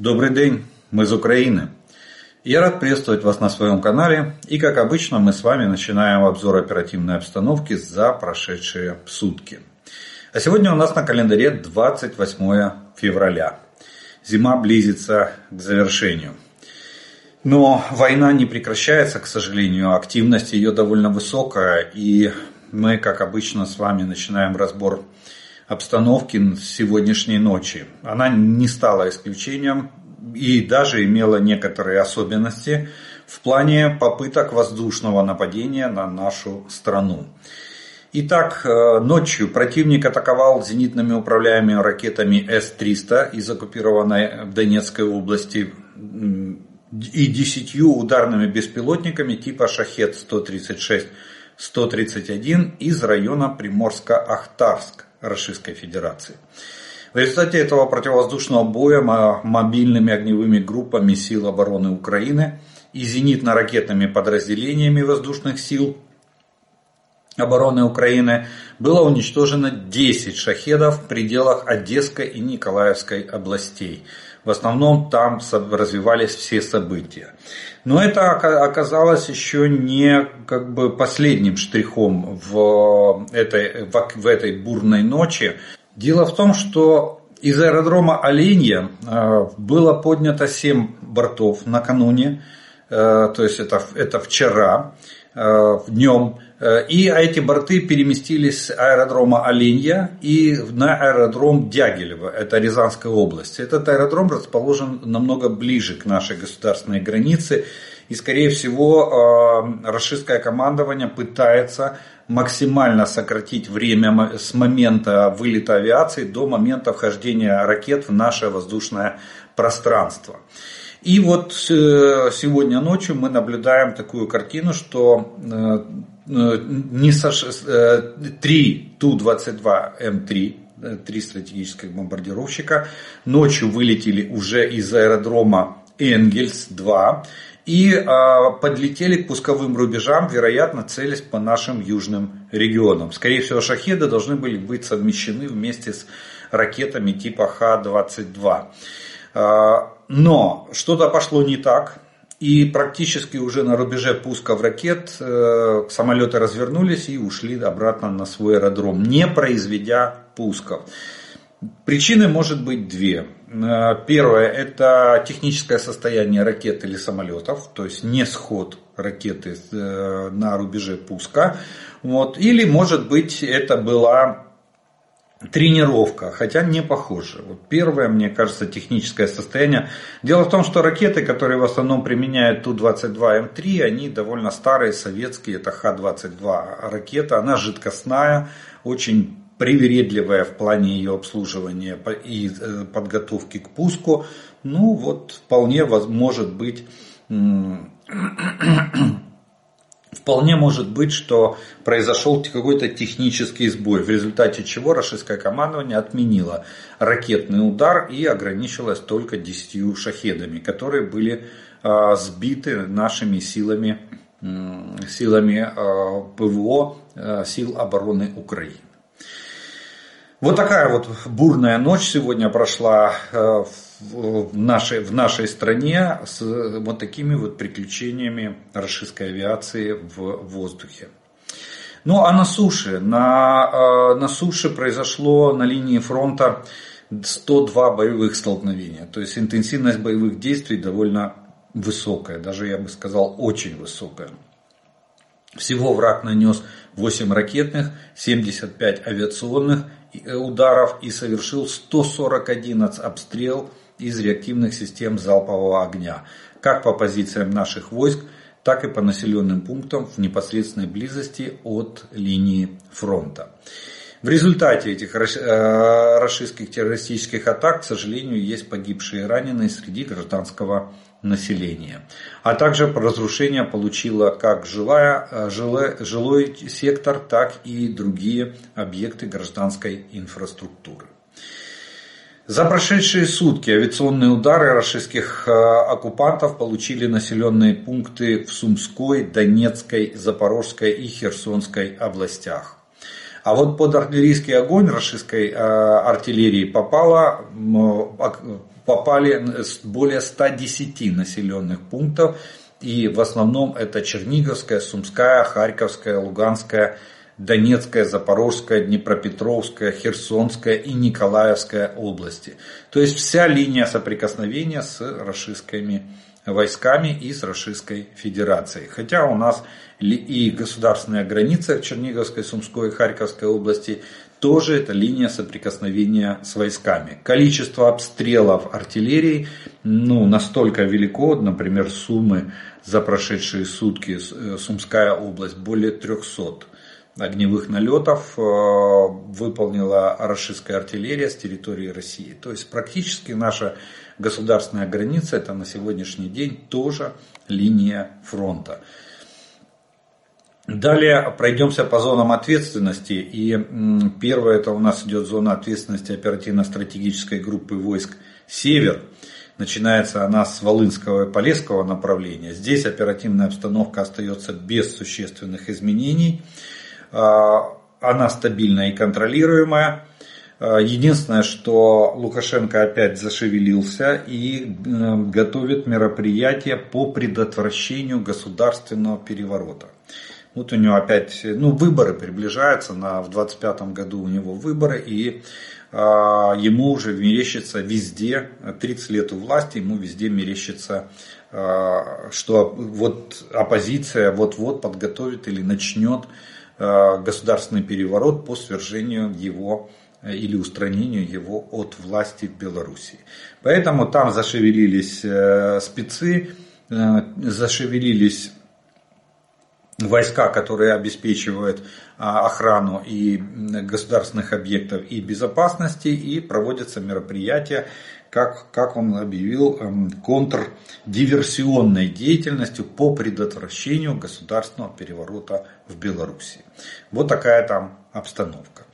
Добрый день, мы из Украины. Я рад приветствовать вас на своем канале. И как обычно мы с вами начинаем обзор оперативной обстановки за прошедшие сутки. А сегодня у нас на календаре 28 февраля. Зима близится к завершению. Но война не прекращается, к сожалению. Активность ее довольно высокая. И мы, как обычно, с вами начинаем разбор обстановки сегодняшней ночи. Она не стала исключением и даже имела некоторые особенности в плане попыток воздушного нападения на нашу страну. Итак, э, ночью противник атаковал зенитными управляемыми ракетами С-300 из оккупированной Донецкой области и десятью ударными беспилотниками типа Шахет-136-131 из района Приморска-Ахтарск. Российской Федерации. В результате этого противовоздушного боя мобильными огневыми группами сил обороны Украины и зенитно-ракетными подразделениями воздушных сил обороны Украины было уничтожено 10 шахедов в пределах Одесской и Николаевской областей. В основном там развивались все события. Но это оказалось еще не как бы последним штрихом в этой, в этой бурной ночи. Дело в том, что из аэродрома Оленья э, было поднято 7 бортов накануне, э, то есть это, это вчера, э, днем. И эти борты переместились с аэродрома Оленья и на аэродром Дягилево, это Рязанская область. Этот аэродром расположен намного ближе к нашей государственной границе. И, скорее всего, российское командование пытается максимально сократить время с момента вылета авиации до момента вхождения ракет в наше воздушное пространство. И вот э, сегодня ночью мы наблюдаем такую картину, что э, э, не со, 3 Ту-22М3, три стратегических бомбардировщика, ночью вылетели уже из аэродрома Энгельс-2 и подлетели к пусковым рубежам, вероятно, целясь по нашим южным регионам. Скорее всего, шахеды должны были быть совмещены вместе с ракетами типа Х-22. Но что-то пошло не так. И практически уже на рубеже пусков ракет э, самолеты развернулись и ушли обратно на свой аэродром, не произведя пусков. Причины может быть две. Э, первое – это техническое состояние ракет или самолетов, то есть не сход ракеты э, на рубеже пуска. Вот. Или может быть это была тренировка, хотя не похоже. Вот первое, мне кажется, техническое состояние. Дело в том, что ракеты, которые в основном применяют Ту-22М3, они довольно старые, советские, это Х-22 ракета, она жидкостная, очень привередливая в плане ее обслуживания и э, подготовки к пуску. Ну вот вполне может быть Вполне может быть, что произошел какой-то технический сбой, в результате чего российское командование отменило ракетный удар и ограничилось только 10 шахедами, которые были а, сбиты нашими силами, силами а, ПВО а, сил обороны Украины. Вот такая вот бурная ночь сегодня прошла в в нашей, в нашей стране с вот такими вот приключениями российской авиации в воздухе. Ну а на суше? На, э, на суше произошло на линии фронта 102 боевых столкновения. То есть интенсивность боевых действий довольно высокая, даже я бы сказал очень высокая. Всего враг нанес 8 ракетных, 75 авиационных э, ударов и совершил 141 обстрел из реактивных систем залпового огня, как по позициям наших войск, так и по населенным пунктам в непосредственной близости от линии фронта. В результате этих российских э, террористических атак, к сожалению, есть погибшие и раненые среди гражданского населения. А также разрушение получило как жилая, э, жилой, жилой сектор, так и другие объекты гражданской инфраструктуры. За прошедшие сутки авиационные удары российских э, оккупантов получили населенные пункты в Сумской, Донецкой, Запорожской и Херсонской областях. А вот под артиллерийский огонь российской э, артиллерии попало, попали более 110 населенных пунктов. И в основном это Черниговская, Сумская, Харьковская, Луганская, Донецкая, Запорожская, Днепропетровская, Херсонская и Николаевская области. То есть вся линия соприкосновения с российскими войсками и с Российской Федерацией. Хотя у нас и государственная граница Черниговской, Сумской и Харьковской области тоже это линия соприкосновения с войсками. Количество обстрелов артиллерии ну, настолько велико, например, Сумы за прошедшие сутки, э, Сумская область, более 300 огневых налетов э, выполнила российская артиллерия с территории России. То есть практически наша государственная граница это на сегодняшний день тоже линия фронта. Далее пройдемся по зонам ответственности. И первое это у нас идет зона ответственности оперативно-стратегической группы войск «Север». Начинается она с Волынского и Полесского направления. Здесь оперативная обстановка остается без существенных изменений. А, она стабильная и контролируемая. А, единственное, что Лукашенко опять зашевелился и готовит мероприятие по предотвращению государственного переворота. Вот у него опять, ну, выборы приближаются, на, в 25 году у него выборы, и э, ему уже мерещится везде, 30 лет у власти, ему везде мерещится, э, что вот оппозиция вот-вот подготовит или начнет э, государственный переворот по свержению его или устранению его от власти в Беларуси. Поэтому там зашевелились спецы, зашевелились войска, которые обеспечивают охрану и государственных объектов и безопасности, и проводятся мероприятия, как, как он объявил, эм, контрдиверсионной деятельностью по предотвращению государственного переворота в Беларуси. Вот такая там обстановка.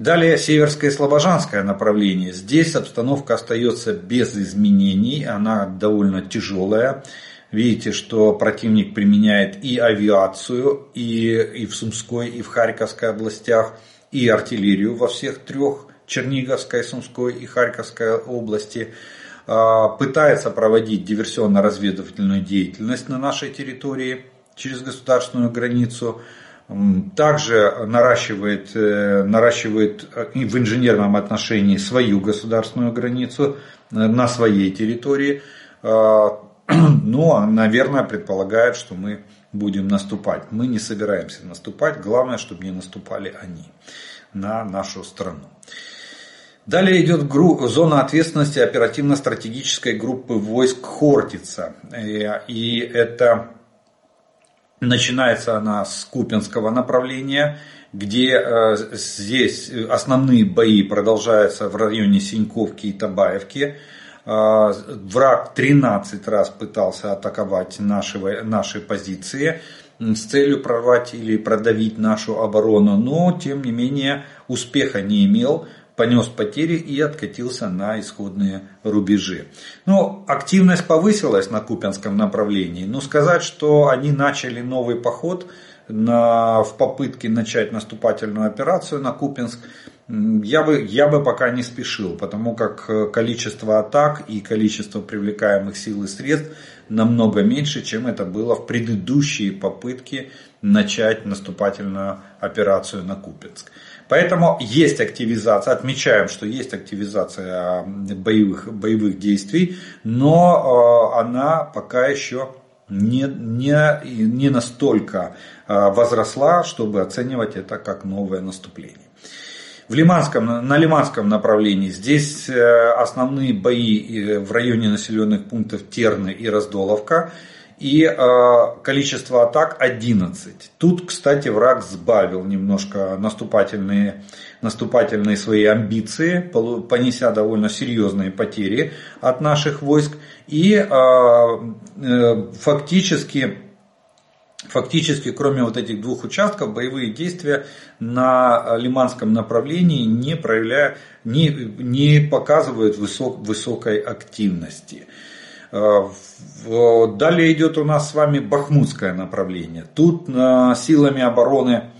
Далее Северское и Слобожанское направление. Здесь обстановка остается без изменений, она довольно тяжелая. Видите, что противник применяет и авиацию, и, и в Сумской, и в Харьковской областях, и артиллерию во всех трех, Черниговской, Сумской и Харьковской области. А, пытается проводить диверсионно-разведывательную деятельность на нашей территории через государственную границу. Также наращивает, э, наращивает э, в инженерном отношении свою государственную границу э, на своей территории а, но, наверное, предполагает, что мы будем наступать. Мы не собираемся наступать, главное, чтобы не наступали они на нашу страну. Далее идет зона ответственности оперативно-стратегической группы войск Хортица. Э, и это начинается она с Купинского направления, где э, здесь основные бои продолжаются в районе Синьковки и Табаевки. А, враг 13 раз пытался атаковать наши, наши позиции с целью прорвать или продавить нашу оборону, но тем не менее успеха не имел, понес потери и откатился на исходные рубежи. Ну, активность повысилась на Купянском направлении, но сказать, что они начали новый поход на, в попытке начать наступательную операцию на Купинск – я бы, я бы пока не спешил, потому как э, количество атак и количество привлекаемых сил и средств намного меньше, чем это было в предыдущие попытки начать наступательную операцию на Купинск. Поэтому есть активизация, отмечаем, что есть активизация боевых, боевых действий, но э, она пока еще не, не, не настолько э, возросла, чтобы оценивать это как новое наступление. В Лиманском, на Лиманском направлении здесь э, основные бои в районе населенных пунктов Терны и Раздоловка. И э, количество атак 11. Тут, кстати, враг сбавил немножко наступательные, наступательные свои амбиции, понеся довольно серьезные потери от наших войск. И фактически Фактически, кроме вот этих двух участков, боевые действия на Лиманском направлении не, проявляя, не, не показывают высок, высокой активности. Э, далее идет у нас с вами Бахмутское направление. Тут силами обороны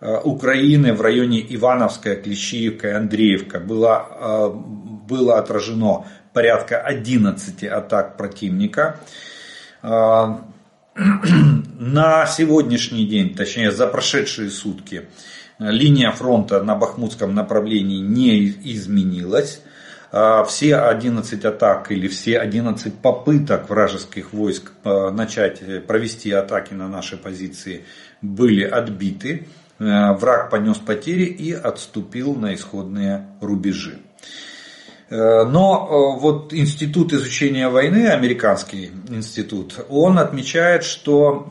э, Украины в районе Ивановская, Клещиевка и Андреевка было, было отражено порядка 11 атак противника. На сегодняшний день, точнее за прошедшие сутки, линия фронта на Бахмутском направлении не изменилась. Все 11 атак или все 11 попыток вражеских войск начать провести атаки на наши позиции были отбиты. Враг понес потери и отступил на исходные рубежи. Э, но э, вот Институт изучения войны, американский институт, он отмечает, что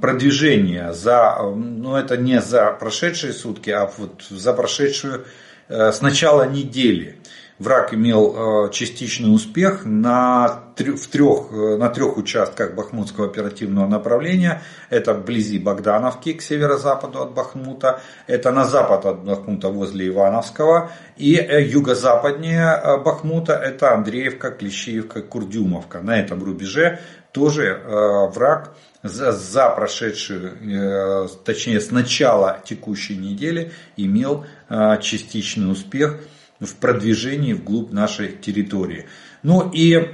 продвижение за, ну это не за прошедшие сутки, а вот за прошедшую э, с начала недели враг имел частичный успех на, в трех, на трех участках Бахмутского оперативного направления. Это вблизи Богдановки, к северо-западу от Бахмута. Это на запад от Бахмута возле Ивановского. И э, юго-западнее э, Бахмута это Андреевка, Клещеевка, Курдюмовка. На этом рубеже тоже э, враг за, за прошедшую, точнее с начала текущей недели имел частичный успех в продвижении вглубь нашей территории. Ну и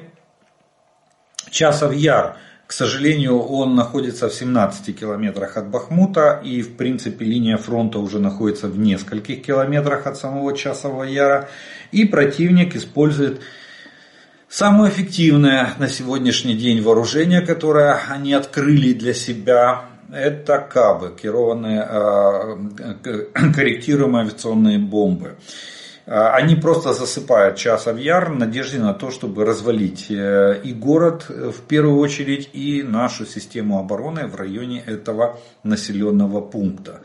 Часов Яр, к сожалению, он находится в 17 километрах от Бахмута и в принципе линия фронта уже находится в нескольких километрах от самого Часового Яра. И противник использует самое эффективное на сегодняшний день вооружение, которое они открыли для себя, это КАБы, керованные э, корректируемые авиационные бомбы. А, они просто засыпают часов яр в надежде на то, чтобы развалить э, и город э, в первую очередь, и нашу систему обороны в районе этого населенного пункта.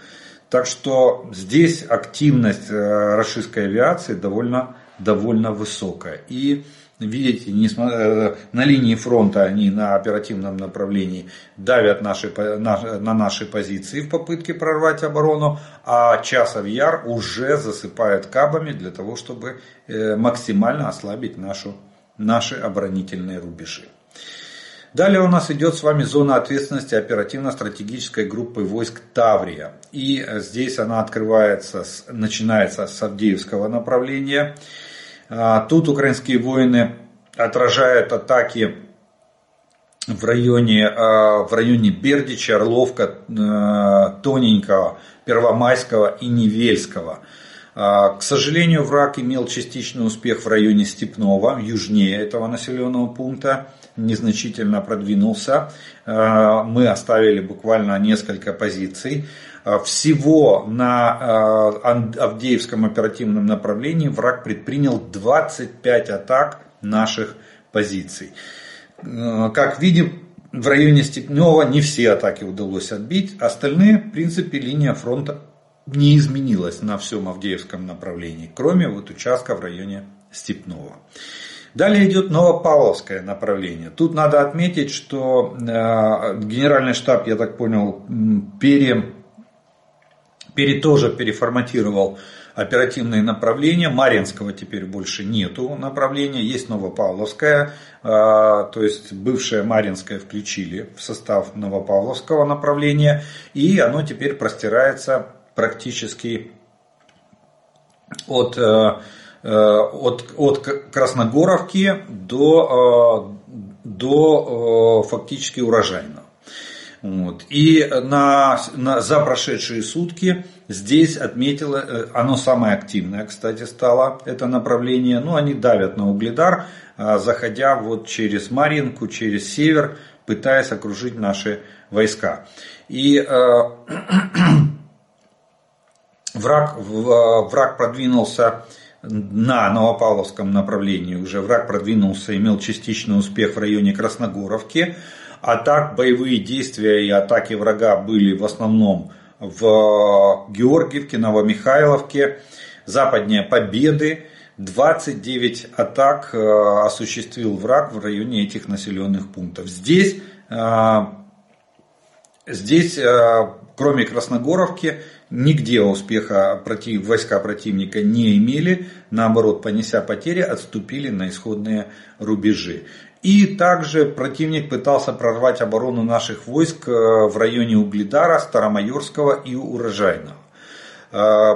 Так что здесь активность э, российской авиации довольно, довольно высокая. И видите, э, на линии фронта они на оперативном направлении давят наши, на, на наши позиции в попытке прорвать оборону, а Часов Яр уже засыпает кабами для того, чтобы э, максимально ослабить нашу, наши оборонительные рубежи. Далее у нас идет с вами зона ответственности оперативно-стратегической группы войск Таврия. И здесь она открывается, начинается с Авдеевского направления. А, тут украинские воины отражают атаки в районе, а, в районе Бердича, Орловка, а, Тоненького, Первомайского и Невельского. К сожалению, враг имел частичный успех в районе Степного, южнее этого населенного пункта, незначительно продвинулся. Мы оставили буквально несколько позиций. А, всего на а, Авдеевском оперативном направлении враг предпринял 25 атак наших позиций. А, как видим, в районе Степнева не все атаки удалось отбить. Остальные, в принципе, линия фронта не изменилась на всем Авдеевском направлении, кроме вот участка в районе Степного. Далее идет Новопавловское направление. Тут надо отметить, что генеральный штаб, я так понял, пере пере, тоже переформатировал оперативные направления. Маринского теперь больше нету направления, есть Новопавловское, а, то есть бывшее Маринское включили в состав Новопавловского направления, и оно теперь простирается практически от, э, э, от, от Красногоровки до, э, до фактически урожайного. Вот. И на, на, за прошедшие сутки здесь отметило, э, оно самое активное, кстати, стало, это направление. Ну, они давят на угледар, а, заходя вот через Маринку, через север, пытаясь окружить наши войска. И э, враг, враг продвинулся на Новопавловском направлении уже враг продвинулся, имел частичный успех в районе Красногоровки. А так боевые действия и атаки врага были в основном в Георгиевке, Новомихайловке, западнее Победы. 29 атак э, осуществил враг в районе этих населенных пунктов. Здесь, э, здесь э, кроме Красногоровки, нигде успеха против, войска противника не имели. Наоборот, понеся потери, отступили на исходные рубежи. И также противник пытался прорвать оборону наших войск э, в районе Угледара, Старомайорского и Урожайного. Э,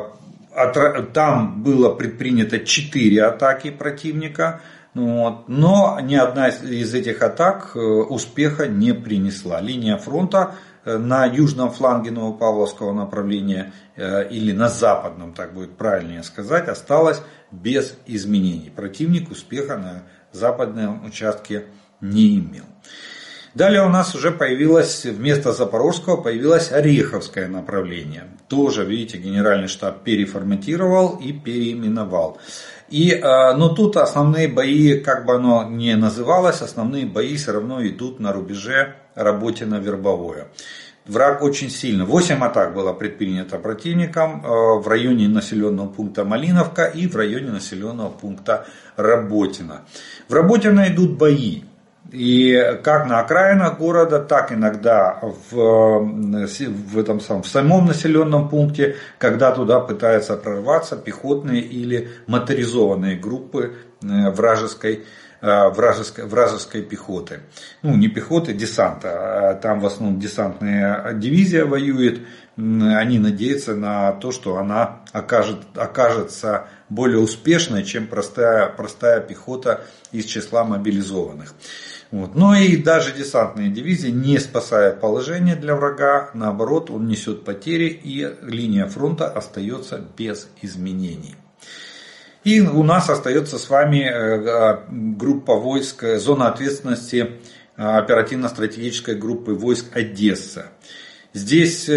там было предпринято 4 атаки противника. Вот. Но ни одна из этих атак успеха не принесла. Линия фронта на южном фланге Новопавловского направления или на западном, так будет правильнее сказать, осталась без изменений. Противник успеха на западном участке не имел. Далее у нас уже появилось, вместо Запорожского появилось Ореховское направление. Тоже, видите, генеральный штаб переформатировал и переименовал. И, э, но тут основные бои, как бы оно ни называлось, основные бои все равно идут на рубеже Работино-Вербовое. Враг очень сильно. 8 атак было предпринято противником э, в районе населенного пункта Малиновка и в районе населенного пункта Работино. В Работино идут бои. И как на окраинах города, так иногда в, в, этом самом, в самом населенном пункте, когда туда пытаются прорваться пехотные или моторизованные группы э, вражеской, вражеской, вражеской пехоты. Ну, не пехоты, десанта. А там в основном десантная дивизия воюет. Они надеются на то, что она окажет, окажется более успешной, чем простая, простая пехота из числа мобилизованных. Вот. Но и даже десантные дивизии не спасают положение для врага, наоборот, он несет потери и линия фронта остается без изменений. И у нас остается с вами э, группа войск, э, зона ответственности э, оперативно-стратегической группы войск Одесса. Здесь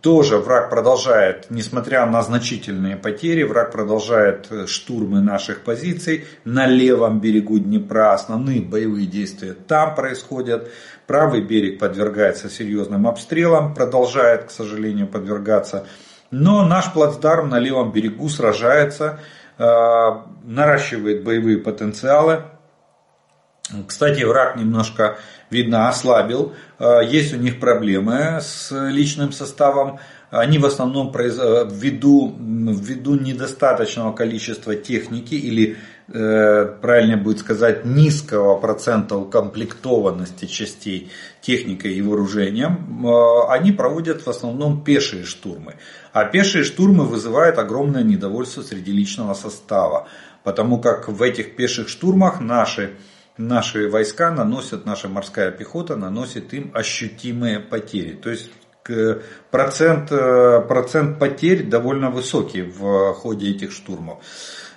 тоже враг продолжает, несмотря на значительные потери, враг продолжает штурмы наших позиций на левом берегу Днепра. Основные боевые действия там происходят. Правый берег подвергается серьезным обстрелам, продолжает, к сожалению, подвергаться. Но наш плацдарм на левом берегу сражается, э, наращивает боевые потенциалы. Кстати, враг немножко видно, ослабил. Э, есть у них проблемы с личным составом. Они в основном э, ввиду, ввиду недостаточного количества техники или, э, правильнее будет сказать, низкого процента укомплектованности частей техникой и вооружением, они проводят в основном пешие штурмы. А пешие штурмы вызывают огромное недовольство среди личного состава, потому как в этих пеших штурмах наши наши войска наносят, наша морская пехота наносит им ощутимые потери. То есть процент, э, процент потерь довольно высокий в ходе этих штурмов.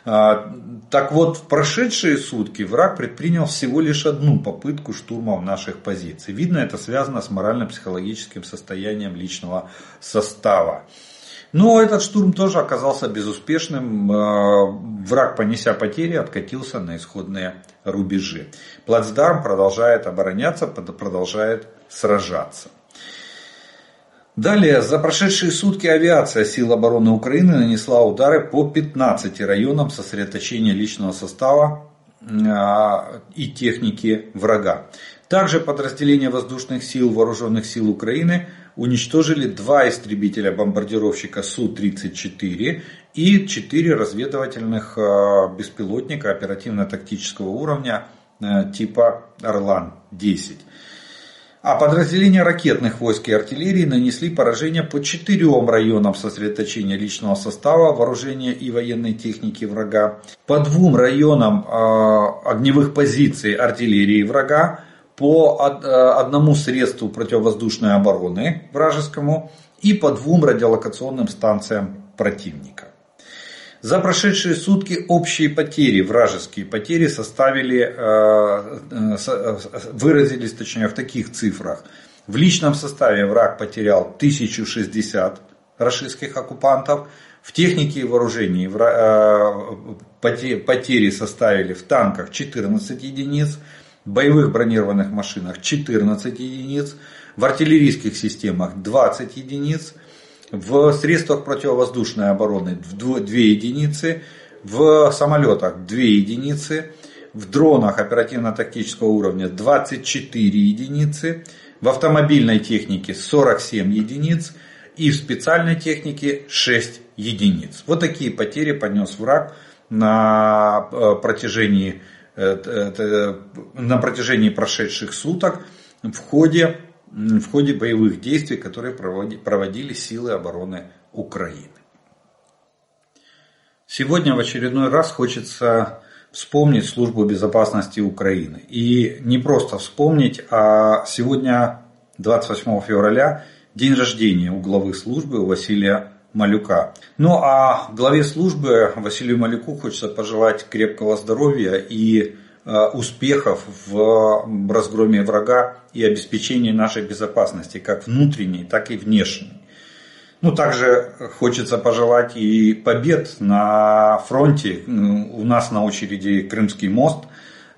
А, так вот, в прошедшие сутки враг предпринял всего лишь одну попытку штурма наших позиций. Видно, это связано с морально-психологическим состоянием личного состава. Но этот штурм тоже оказался безуспешным. Э, враг, понеся потери, откатился на исходные рубежи. Плацдарм продолжает обороняться, продолжает сражаться. Далее, за прошедшие сутки авиация сил обороны Украины нанесла удары по 15 районам сосредоточения личного состава э, и техники врага. Также подразделения воздушных сил Вооруженных сил Украины уничтожили два истребителя-бомбардировщика Су-34 и четыре разведывательных э, беспилотника оперативно-тактического уровня э, типа Орлан-10. А подразделения ракетных войск и артиллерии нанесли поражение по четырем районам сосредоточения личного состава, вооружения и военной техники врага, по двум районам э, огневых позиций артиллерии врага, по э, одному средству противовоздушной обороны вражескому и по двум радиолокационным станциям противника. За прошедшие сутки общие потери, вражеские потери составили, э, э, выразились точнее в таких цифрах. В личном составе враг потерял 1060 российских оккупантов, в технике и вооружении потери составили в танках 14 единиц, боевых бронированных машинах 14 единиц, в артиллерийских системах 20 единиц, в средствах противовоздушной обороны 2 единицы, в самолетах 2 единицы, в дронах оперативно-тактического уровня 24 единицы, в автомобильной технике 47 единиц и в специальной технике 6 единиц. Вот такие потери понес враг на э, протяжении на протяжении прошедших суток в ходе, в ходе боевых действий, которые проводили силы обороны Украины. Сегодня в очередной раз хочется вспомнить службу безопасности Украины. И не просто вспомнить, а сегодня, 28 февраля, день рождения у главы службы Василия Малюка. Ну а главе службы Василию Малюку хочется пожелать крепкого здоровья и успехов в разгроме врага и обеспечении нашей безопасности, как внутренней, так и внешней. Ну, также хочется пожелать и побед на фронте. У нас на очереди Крымский мост,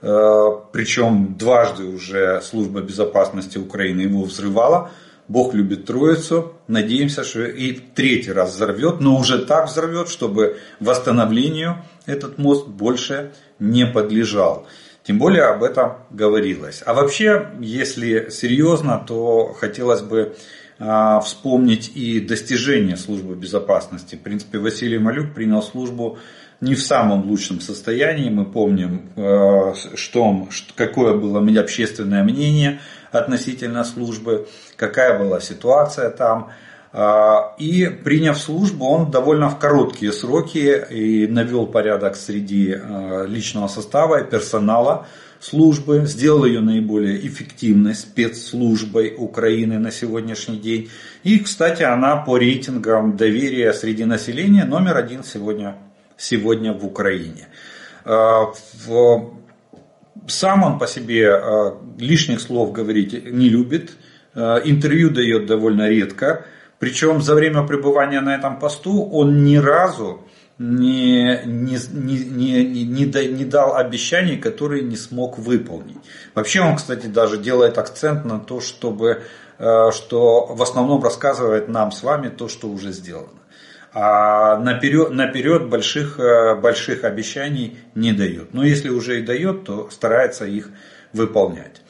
э, причем дважды уже служба безопасности Украины его взрывала. Бог любит Троицу. Надеемся, что и третий раз взорвет, но уже так взорвет, чтобы восстановлению этот мост больше не подлежал. Тем более об этом говорилось. А вообще, если серьезно, то хотелось бы а, вспомнить и достижения службы безопасности. В принципе, Василий Малюк принял службу не в самом лучшем состоянии. Мы помним, а, что, какое было общественное мнение относительно службы, какая была ситуация там. А, и приняв службу, он довольно в короткие сроки и навел порядок среди личного состава и персонала службы, сделал ее наиболее эффективной спецслужбой Украины на сегодняшний день. И, кстати, она по рейтингам доверия среди населения номер один сегодня, сегодня в Украине. А, сам он по себе а, лишних слов говорить не любит, а, интервью дает довольно редко. Причем за время пребывания на этом посту он ни разу не, не, не, не, не, не дал обещаний, которые не смог выполнить. Вообще он, кстати, даже делает акцент на то, чтобы, э, что в основном рассказывает нам с вами то, что уже сделано. А наперед, наперед больших, э, больших обещаний не дает. Но если уже и дает, то старается их выполнять.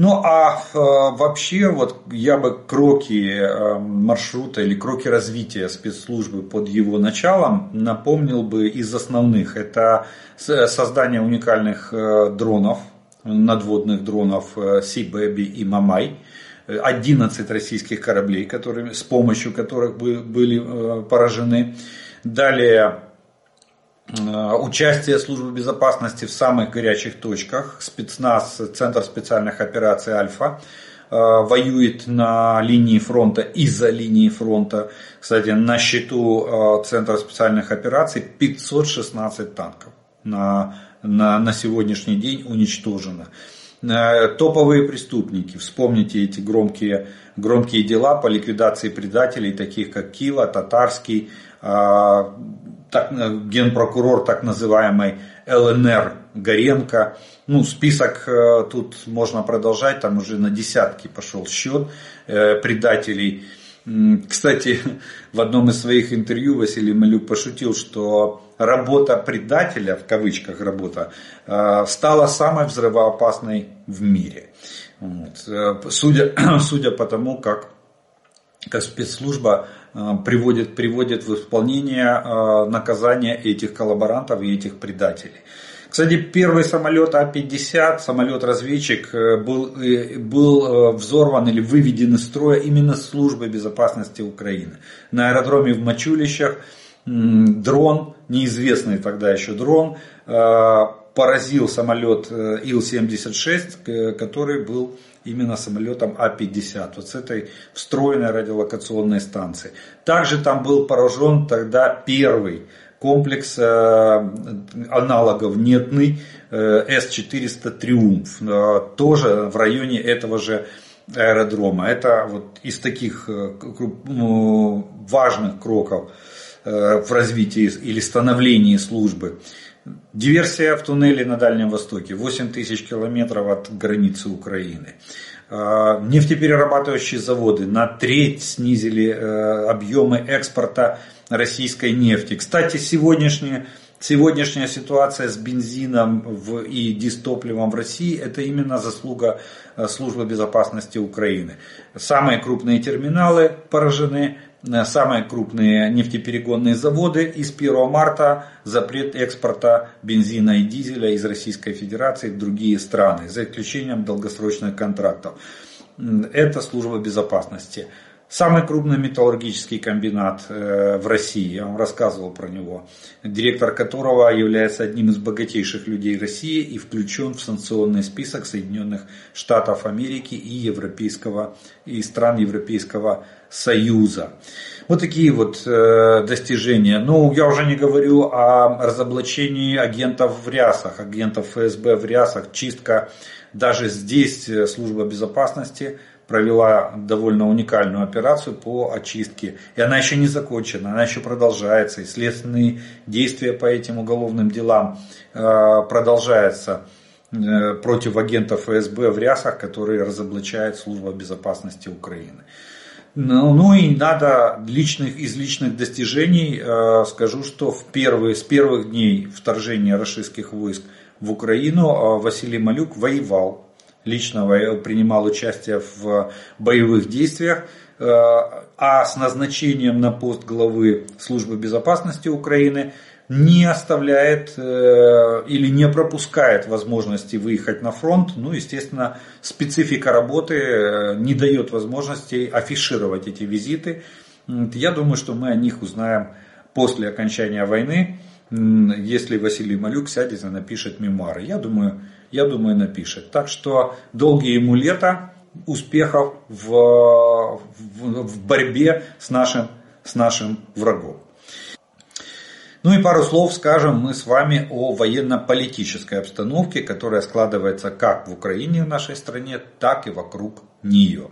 Ну а э, вообще вот я бы кроки э, маршрута или кроки развития спецслужбы под его началом напомнил бы из основных. Это создание уникальных э, дронов, надводных дронов э, Sea-Baby и Мамай. 11 российских кораблей, которые, с помощью которых были э, поражены. Далее участие службы безопасности в самых горячих точках. Спецназ, Центр специальных операций «Альфа» э, воюет на линии фронта и за линией фронта. Кстати, на счету э, Центра специальных операций 516 танков на, на, на сегодняшний день уничтожено. Топовые преступники, вспомните эти громкие, громкие дела по ликвидации предателей, таких как Кива, Татарский, так, э, генпрокурор так называемый ЛНР Горенко. Ну, список э, тут можно продолжать, там уже на десятки пошел счет э, предателей. Кстати, в одном из своих интервью Василий Малюк пошутил, что работа предателя, в кавычках работа, стала самой взрывоопасной в мире. Вот. Судя, судя по тому, как, как спецслужба Э, приводит, приводит в исполнение э, наказания этих коллаборантов и этих предателей. Кстати, первый самолет А-50, самолет-разведчик, э, был, был взорван или выведен из строя именно службой безопасности Украины. На аэродроме в Мачулищах дрон, неизвестный тогда еще дрон, поразил самолет Ил-76, который был именно самолетом А-50, вот с этой встроенной радиолокационной станцией. Также там был поражен тогда первый комплекс э, аналогов нетный э, С-400 Триумф, э, тоже в районе этого же аэродрома. Это вот из таких ну, важных кроков в развитии или становлении службы. Диверсия в туннеле на Дальнем Востоке, 8 тысяч километров от границы Украины. А, нефтеперерабатывающие заводы на треть снизили э, объемы экспорта российской нефти. Кстати, сегодняшняя, сегодняшняя ситуация с бензином в, и дистопливом в России – это именно заслуга э, службы безопасности Украины. Самые крупные терминалы поражены, самые крупные нефтеперегонные заводы и с 1 марта запрет экспорта бензина и дизеля из Российской Федерации в другие страны, за исключением долгосрочных контрактов. Это служба безопасности. Самый крупный металлургический комбинат э, в России, я вам рассказывал про него, директор которого является одним из богатейших людей России и включен в санкционный список Соединенных Штатов Америки и, европейского, и стран Европейского Союза. Вот такие вот э, достижения. Ну, я уже не говорю о разоблачении агентов в рясах, агентов ФСБ в рясах, чистка. Даже здесь э, служба безопасности провела довольно уникальную операцию по очистке. И она еще не закончена, она еще продолжается. И следственные действия по этим уголовным делам э, продолжаются э, против агентов ФСБ в рясах, которые разоблачает служба безопасности Украины. Ну, ну и надо личных, из личных достижений э, скажу, что в первые, с первых дней вторжения российских войск в Украину э, Василий Малюк воевал лично принимал участие в боевых действиях, э, а с назначением на пост главы службы безопасности Украины не оставляет э, или не пропускает возможности выехать на фронт. Ну, естественно, специфика работы э, не дает возможности афишировать эти визиты. Я думаю, что мы о них узнаем после окончания войны, если Василий Малюк сядет и напишет мемуары. Я думаю, я думаю, напишет. Так что долгие ему лета, успехов в, в, в борьбе с нашим, с нашим врагом. Ну и пару слов скажем мы с вами о военно-политической обстановке, которая складывается как в Украине, в нашей стране, так и вокруг нее.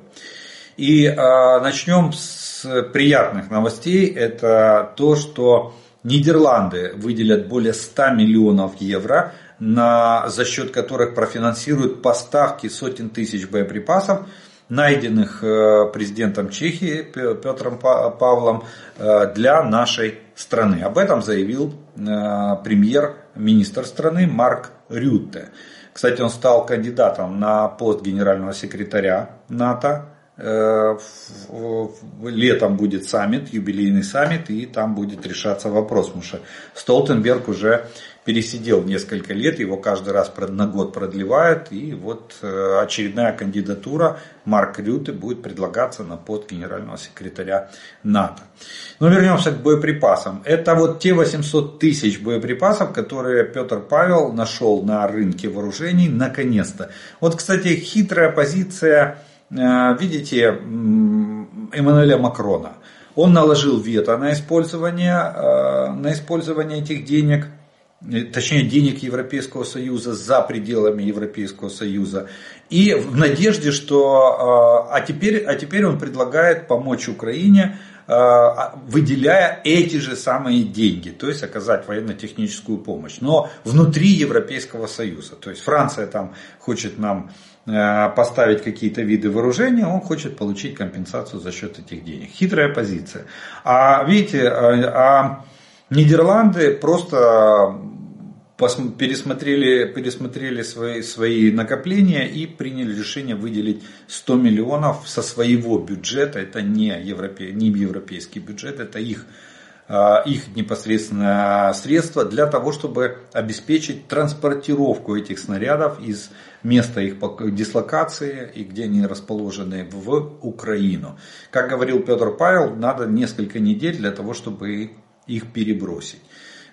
И э, начнем с приятных новостей. Это то, что Нидерланды выделят более 100 миллионов евро на, за счет которых профинансируют поставки сотен тысяч боеприпасов, найденных э, президентом Чехии Петром Павлом э, для нашей страны. Об этом заявил э, премьер-министр страны Марк Рютте. Кстати, он стал кандидатом на пост генерального секретаря НАТО. Летом будет саммит, юбилейный саммит, и там будет решаться вопрос, потому что Столтенберг уже пересидел несколько лет, его каждый раз на год продлевают, и вот э, очередная кандидатура Марк Рюте будет предлагаться на пост генерального секретаря НАТО. Но вернемся к боеприпасам. Это вот те 800 тысяч боеприпасов, которые Петр Павел нашел на рынке вооружений наконец-то. Вот, кстати, хитрая позиция, э, видите, Эммануэля Макрона. Он наложил вето на использование, э, на использование этих денег – точнее денег Европейского Союза за пределами Европейского Союза. И в надежде, что а, а теперь, а теперь он предлагает помочь Украине, а, выделяя эти же самые деньги, то есть оказать военно-техническую помощь, но внутри Европейского Союза. То есть Франция там хочет нам э, поставить какие-то виды вооружения, он хочет получить компенсацию за счет этих денег. Хитрая позиция. А видите, а Нидерланды просто пересмотрели, пересмотрели свои, свои накопления и приняли решение выделить 100 миллионов со своего бюджета. Это не, европе, не европейский бюджет, это их, а, их непосредственно средства для того, чтобы обеспечить транспортировку этих снарядов из места их дислокации и где они расположены в Украину. Как говорил Петр Павел, надо несколько недель для того, чтобы их перебросить.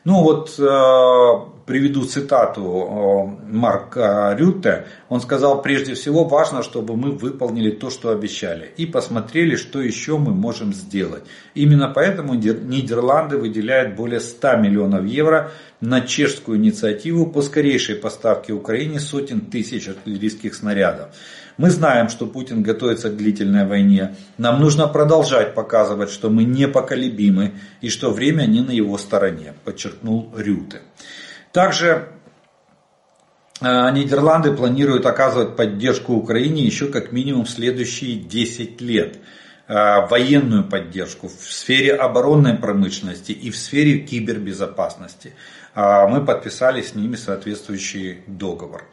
Ну вот э, приведу цитату э, Марка Рютте. Он сказал, прежде всего важно, чтобы мы выполнили то, что обещали. И посмотрели, что еще мы можем сделать. Именно поэтому Нидерланды выделяют более 100 миллионов евро на чешскую инициативу по скорейшей поставке Украине сотен тысяч артиллерийских снарядов. Мы знаем, что Путин готовится к длительной войне. Нам нужно продолжать показывать, что мы непоколебимы и что время не на его стороне, подчеркнул Рюте. Также э, Нидерланды планируют оказывать поддержку Украине еще как минимум следующие 10 лет. Э, военную поддержку в сфере оборонной промышленности и в сфере кибербезопасности. Э, мы подписали с ними соответствующий договор.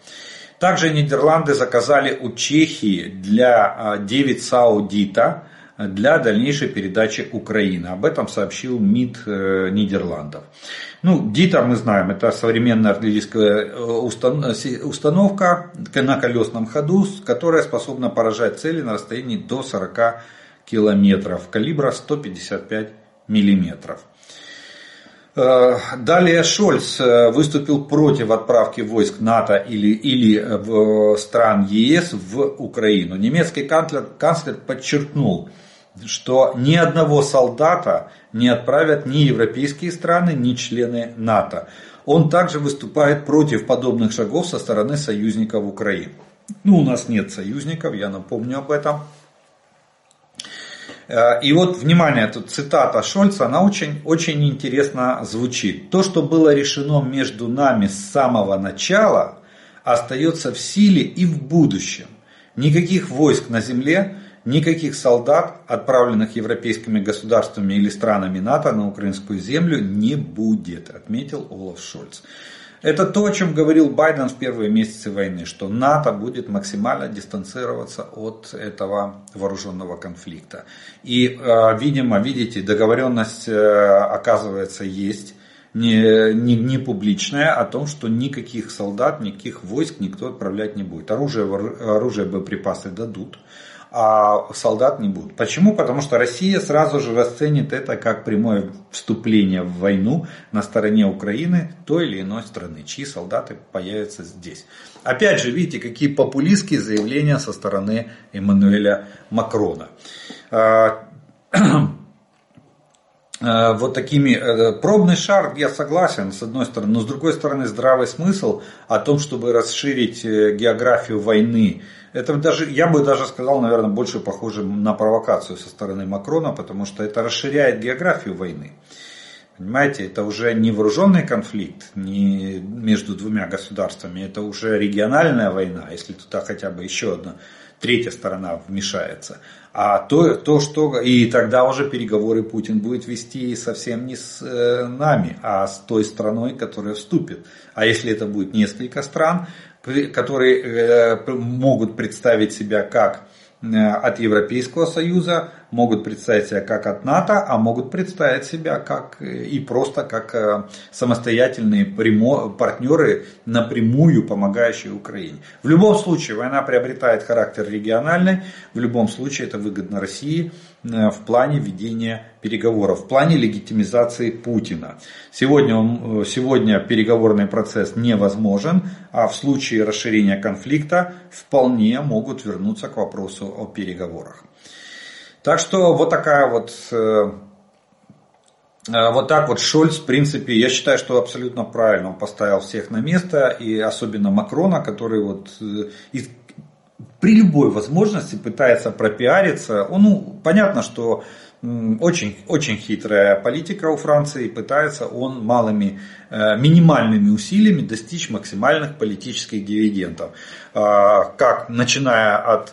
Также Нидерланды заказали у Чехии для 9 Саудита для дальнейшей передачи Украины. Об этом сообщил МИД э, Нидерландов. Ну, ДИТа мы знаем, это современная артиллерийская э, установка на колесном ходу, которая способна поражать цели на расстоянии до 40 километров калибра 155 миллиметров. Э, далее Шольц э, выступил против отправки войск НАТО или, или в стран ЕС в Украину. Немецкий канцлер, канцлер подчеркнул, что ни одного солдата не отправят ни европейские страны, ни члены НАТО. Он также выступает против подобных шагов со стороны союзников Украины. Ну, у нас нет союзников, я напомню об этом. Э, и вот, внимание, тут цитата Шольца, она очень, очень интересно звучит. То, что было решено между нами с самого начала, остается в силе и в будущем. Никаких войск на земле, никаких солдат, отправленных европейскими государствами или странами НАТО на украинскую землю, не будет, отметил Олаф Шольц. Это то, о чем говорил Байден в первые месяцы войны, что НАТО будет максимально дистанцироваться от этого вооруженного конфликта. И, э, видимо, видите, договоренность, э, оказывается, есть не, не, не публичная о том, что никаких солдат, никаких войск никто отправлять не будет. Оружие, оружие боеприпасы дадут а солдат не будут. Почему? Потому что Россия сразу же расценит это как прямое вступление в войну на стороне Украины той или иной страны, чьи солдаты появятся здесь. Опять же, видите, какие популистские заявления со стороны Эммануэля Макрона а, вот такими э, пробный шар, я согласен, с одной стороны, но с другой стороны здравый смысл о том, чтобы расширить э, географию войны это даже, я бы даже сказал, наверное, больше похоже на провокацию со стороны Макрона, потому что это расширяет географию войны. Понимаете, это уже не вооруженный конфликт не между двумя государствами, это уже региональная война, если туда хотя бы еще одна третья сторона вмешается. А то, то, что и тогда уже переговоры Путин будет вести совсем не с э, нами, а с той страной, которая вступит. А если это будет несколько стран, которые э, могут представить себя как э, от Европейского Союза, могут представить себя как от НАТО, а могут представить себя как э, и просто как самостоятельные партнеры, напрямую помогающие Украине. В любом случае война приобретает характер региональный, в любом случае это выгодно России в плане ведения переговоров, в плане легитимизации Путина. Сегодня, сегодня переговорный процесс невозможен, а в случае расширения конфликта вполне могут вернуться к вопросу о переговорах. Так что вот такая вот э, э, вот так вот Шольц, в принципе, я считаю, что абсолютно правильно он поставил всех на место, и особенно Макрона, который вот э, при любой возможности пытается пропиариться. Он, ну, понятно, что очень, очень хитрая политика у Франции, пытается он малыми, минимальными усилиями достичь максимальных политических дивидендов. А, как начиная от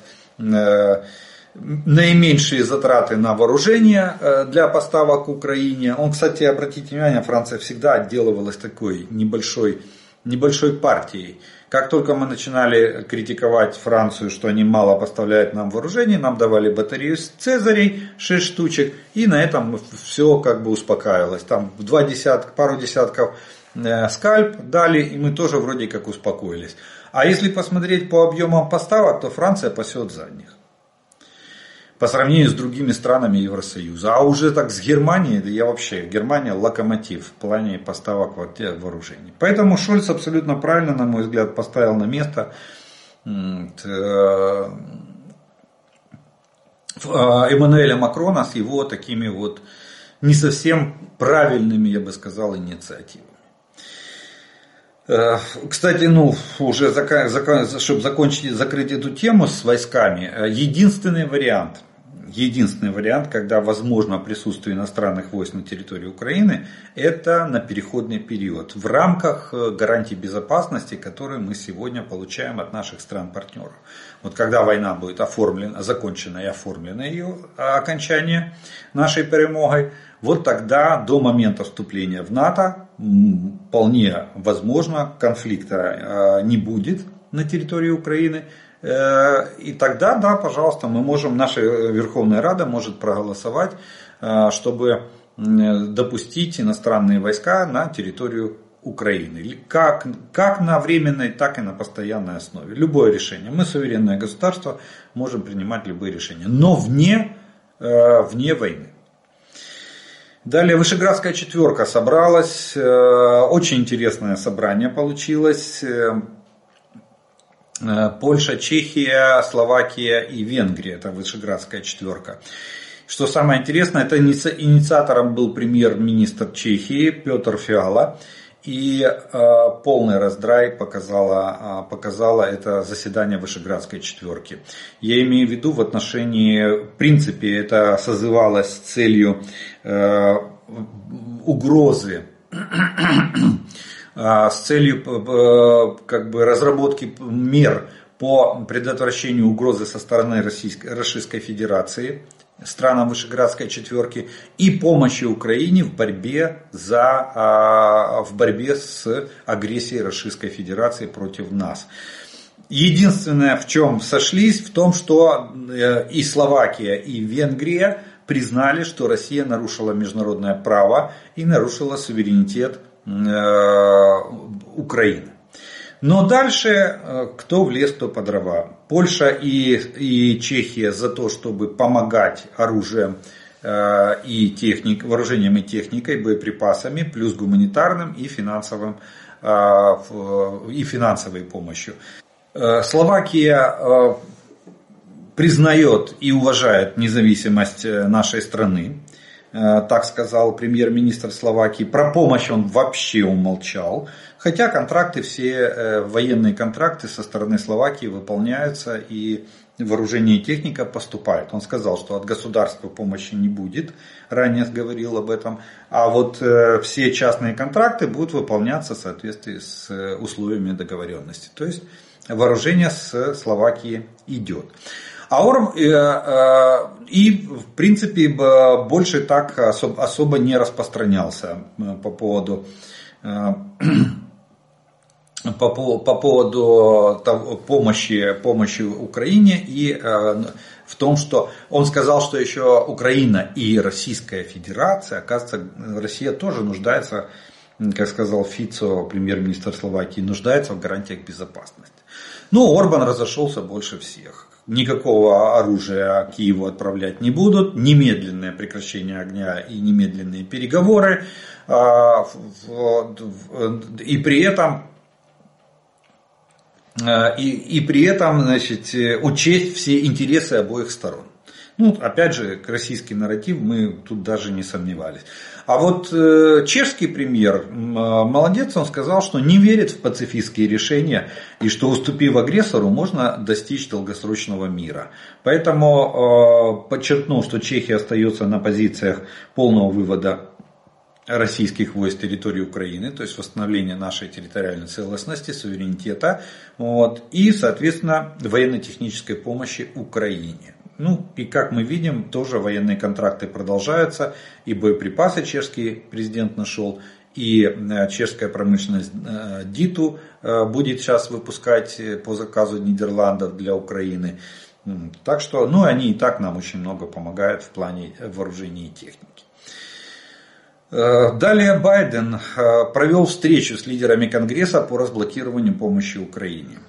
наименьшие затраты на вооружение э, для поставок Украине. Он, кстати, обратите внимание, Франция всегда отделывалась такой небольшой, небольшой партией. Как только мы начинали критиковать Францию, что они мало поставляют нам вооружений, нам давали батарею Цезарей 6 штучек, и на этом все как бы успокаивалось. Там два десятка, пару десятков э, скальп дали, и мы тоже вроде как успокоились. А если посмотреть по объемам поставок, то Франция пасет задних по сравнению с другими странами Евросоюза. А уже так с Германией, да я вообще, Германия локомотив в плане поставок вооружений. Поэтому Шольц абсолютно правильно, на мой взгляд, поставил на место э, Эммануэля Макрона с его такими вот не совсем правильными, я бы сказал, инициативами. Э, кстати, ну, уже чтобы закончить, закрыть эту тему с войсками, э, единственный вариант, единственный вариант, когда возможно присутствие иностранных войск на территории Украины, это на переходный период в рамках э, гарантий безопасности, которые мы сегодня получаем от наших стран-партнеров. Вот когда война будет оформлена, закончена и оформлена ее окончание нашей перемогой, вот тогда до момента вступления в НАТО вполне возможно конфликта э, не будет на территории Украины. Э, и тогда, да, пожалуйста, мы можем, наша Верховная Рада может проголосовать, э, чтобы допустить иностранные войска на территорию Украины. Как, как на временной, так и на постоянной основе. Любое решение. Мы суверенное государство, можем принимать любые решения. Но вне вне войны. Далее Вышеградская четверка собралась. Очень интересное собрание получилось. Польша, Чехия, Словакия и Венгрия. Это Вышеградская четверка. Что самое интересное, это инициатором был премьер-министр Чехии Петр Фиала. И э, полный раздрай показало, э, показало это заседание Вышеградской четверки. Я имею в виду в отношении, в принципе, это созывалось целью э, угрозы с целью как бы, разработки мер по предотвращению угрозы со стороны Российской, Российской Федерации странам Вышеградской четверки и помощи Украине в борьбе, за, а, в борьбе с агрессией Российской Федерации против нас. Единственное, в чем сошлись, в том, что э, и Словакия, и Венгрия признали, что Россия нарушила международное право и нарушила суверенитет э, Украины. Но дальше э, кто в лес, кто по дрова. Польша и, и Чехия за то, чтобы помогать оружием э, и техник, вооружением и техникой, боеприпасами, плюс гуманитарным и финансовым э, и финансовой помощью. Словакия признает и уважает независимость нашей страны. Так сказал премьер-министр Словакии. Про помощь он вообще умолчал. Хотя контракты, все э, военные контракты со стороны Словакии выполняются и вооружение и техника поступает. Он сказал, что от государства помощи не будет, ранее говорил об этом, а вот э, все частные контракты будут выполняться в соответствии с э, условиями договоренности. То есть вооружение с Словакии идет. А Орм и, в принципе, больше так особо не распространялся по поводу по, по поводу того, помощи, помощи Украине и э, в том, что он сказал, что еще Украина и Российская Федерация, оказывается, Россия тоже нуждается, как сказал Фицо, премьер-министр Словакии, нуждается в гарантиях безопасности. Ну, Орбан разошелся больше всех. Никакого оружия Киеву отправлять не будут, немедленное прекращение огня и немедленные переговоры. А, и при этом Э, и, и при этом значит, э, учесть все интересы обоих сторон. Ну, опять же, российский нарратив мы тут даже не сомневались. А вот э, чешский премьер, э, молодец, он сказал, что не верит в пацифистские решения и что уступив агрессору, можно достичь долгосрочного мира. Поэтому э, подчеркнул, что Чехия остается на позициях полного вывода российских войск территории Украины, то есть восстановление нашей территориальной целостности, суверенитета, вот, и, соответственно, военно-технической помощи Украине. Ну и как мы видим, тоже военные контракты продолжаются, и боеприпасы чешский президент нашел, и э, чешская промышленность э, ДИТу э, будет сейчас выпускать по заказу Нидерландов для Украины. Так что, ну они и так нам очень много помогают в плане вооружения и техники. Далее Байден провел встречу с лидерами Конгресса по разблокированию помощи Украине.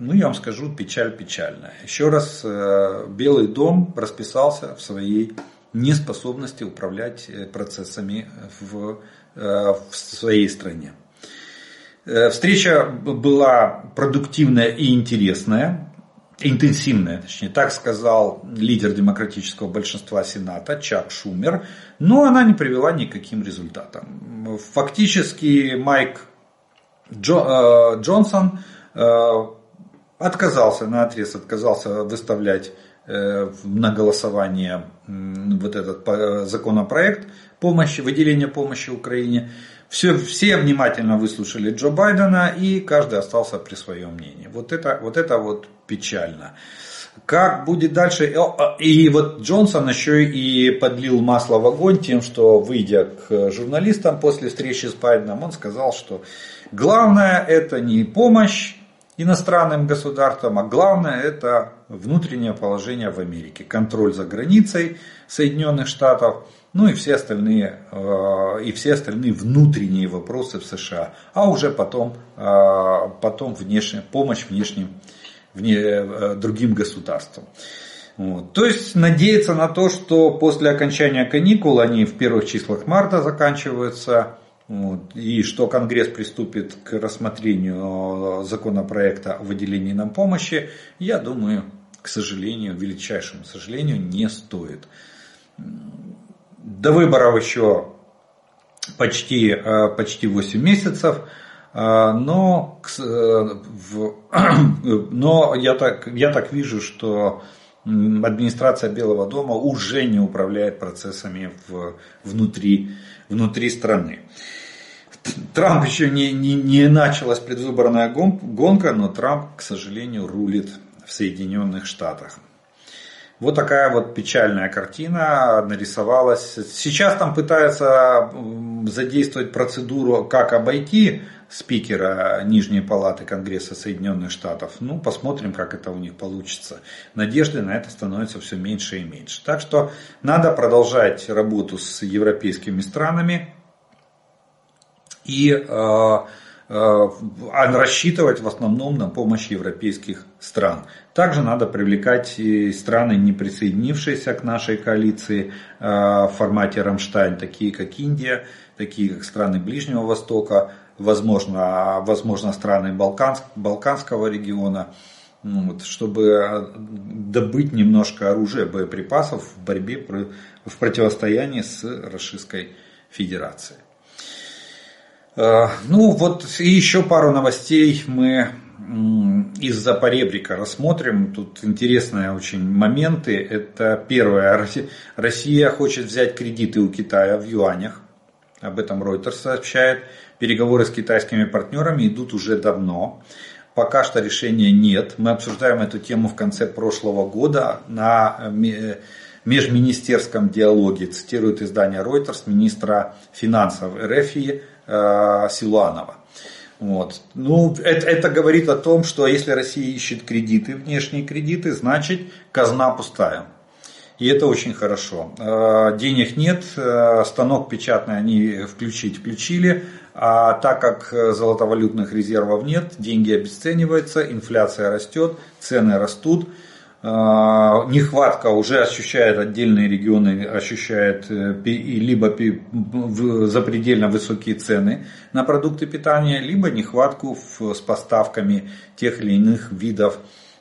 Ну, я вам скажу, печаль печальная. Еще раз, э, Белый дом расписался в своей неспособности управлять процессами в, в своей стране. Встреча была продуктивная и интересная интенсивная, точнее, так сказал лидер демократического большинства Сената Чак Шумер, но она не привела никаким результатам. Фактически Майк Джо, э, Джонсон э, отказался, на отрез отказался выставлять э, на голосование вот этот законопроект помощи, выделения помощи Украине. Все, все внимательно выслушали Джо Байдена, и каждый остался при своем мнении. Вот это вот, это вот печально. Как будет дальше? А, и вот Джонсон еще и подлил масло в огонь тем, что выйдя к журналистам после встречи с Байденом, он сказал, что главное это не помощь иностранным государствам, а главное это внутреннее положение в Америке, контроль за границей Соединенных Штатов – ну и все остальные, э, и все остальные внутренние вопросы в США, а уже потом, э, потом внешняя, помощь внешним, вне, э, другим государствам. Вот. То есть надеяться на то, что после окончания каникул, они в первых числах марта заканчиваются, вот, и что Конгресс приступит к рассмотрению законопроекта о выделении нам помощи, я думаю, к сожалению, величайшему сожалению, не стоит. До выборов еще почти, э, почти 8 месяцев, э, но, э, но я, так, я так вижу, что администрация Белого дома уже не управляет процессами в, внутри, внутри страны. Трамп еще не, не, не началась предвыборная гонка, но Трамп, к сожалению, рулит в Соединенных Штатах. Вот такая вот печальная картина нарисовалась. Сейчас там пытаются задействовать процедуру, как обойти спикера Нижней Палаты Конгресса Соединенных Штатов. Ну, посмотрим, как это у них получится. Надежды на это становится все меньше и меньше. Так что надо продолжать работу с европейскими странами и э, э, рассчитывать в основном на помощь европейских стран. Также надо привлекать и страны, не присоединившиеся к нашей коалиции э, в формате Рамштайн, такие как Индия, такие как страны Ближнего Востока, возможно, возможно страны Балканск, Балканского региона, ну, вот, чтобы добыть немножко оружия, боеприпасов в борьбе, в противостоянии с Российской Федерацией. Э, ну вот и еще пару новостей мы из-за поребрика рассмотрим. Тут интересные очень моменты. Это первое. Россия хочет взять кредиты у Китая в юанях. Об этом Reuters сообщает. Переговоры с китайскими партнерами идут уже давно. Пока что решения нет. Мы обсуждаем эту тему в конце прошлого года на межминистерском диалоге, цитирует издание Reuters, министра финансов РФ э, Силуанова. Вот. Ну, это, это говорит о том, что если Россия ищет кредиты, внешние кредиты, значит казна пустая. И это очень хорошо. Э, денег нет, э, станок печатный они включить включили, а так как золотовалютных резервов нет, деньги обесцениваются, инфляция растет, цены растут. Э, нехватка уже ощущает отдельные регионы, ощущает либо запредельно высокие цены на продукты питания, либо нехватку с поставками тех или иных видов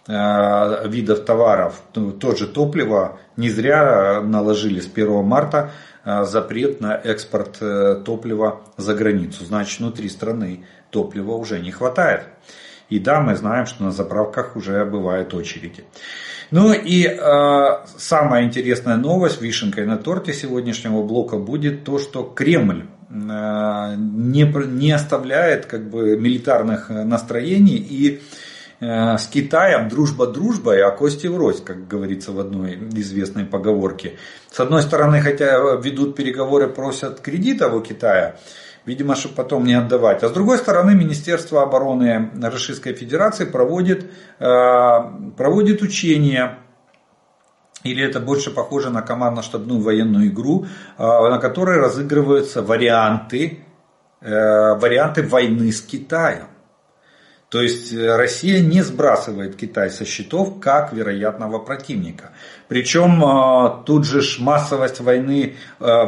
Э, видов товаров, тоже топливо, не зря наложили с 1 марта э, запрет на экспорт э, топлива за границу. Значит, внутри страны топлива уже не хватает. И да, мы знаем, что на заправках уже бывают очереди. Ну и э, самая интересная новость, вишенкой на торте сегодняшнего блока будет то, что Кремль э, не, не оставляет как бы милитарных настроений и Э, с Китаем дружба дружбой, а кости врозь, как говорится в одной известной поговорке. С одной стороны, хотя ведут переговоры, просят кредитов у Китая, видимо, чтобы потом не отдавать. А с другой стороны, Министерство обороны Российской Федерации проводит, э, проводит учения или это больше похоже на командно-штабную военную игру, э, на которой разыгрываются варианты, варианты войны с Китаем. То есть э, Россия не сбрасывает Китай со счетов как вероятного противника. Причем э, тут же массовость войны, э,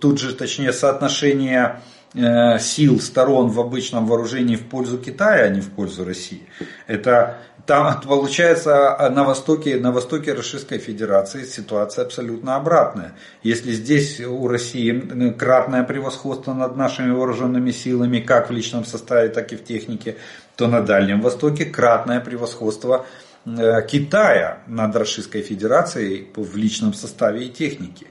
тут же точнее соотношение сил сторон в обычном вооружении в пользу Китая, а не в пользу России. Это там получается на востоке, на востоке Российской Федерации ситуация абсолютно обратная. Если здесь у России кратное превосходство над нашими вооруженными силами, как в личном составе, так и в технике, то на Дальнем Востоке кратное превосходство э, Китая над Российской Федерацией в личном составе и технике.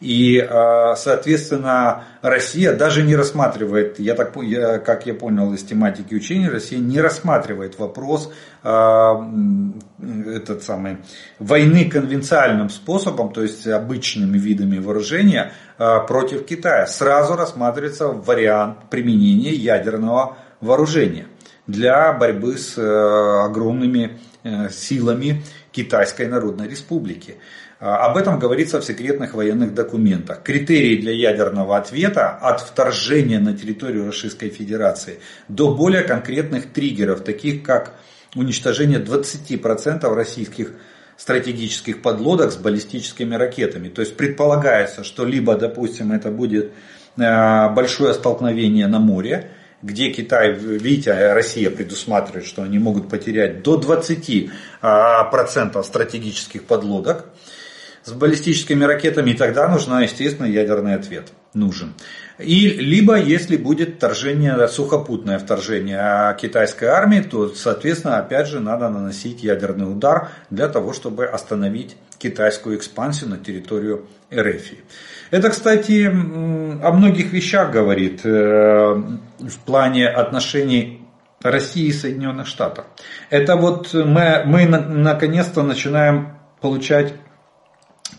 И, э, соответственно, Россия даже не рассматривает, я так, я, как я понял из тематики учения, Россия не рассматривает вопрос э, этот самый, войны конвенциальным способом, то есть обычными видами вооружения против Китая. Сразу рассматривается вариант применения ядерного вооружения для борьбы с э, огромными э, силами Китайской Народной Республики. А, об этом говорится в секретных военных документах. Критерии для ядерного ответа от вторжения на территорию Российской Федерации до более конкретных триггеров, таких как уничтожение 20% российских стратегических подлодок с баллистическими ракетами. То есть предполагается, что либо, допустим, это будет э, большое столкновение на море, где Китай, видите, Россия предусматривает, что они могут потерять до 20% э, стратегических подлодок с баллистическими ракетами, и тогда нужна, естественно, ядерный ответ. Нужен. И либо, если будет вторжение, сухопутное вторжение китайской армии, то, соответственно, опять же, надо наносить ядерный удар для того, чтобы остановить китайскую экспансию на территорию РФ. Это, кстати, о многих вещах говорит э, в плане отношений России и Соединенных Штатов. Это вот мы, мы наконец-то начинаем получать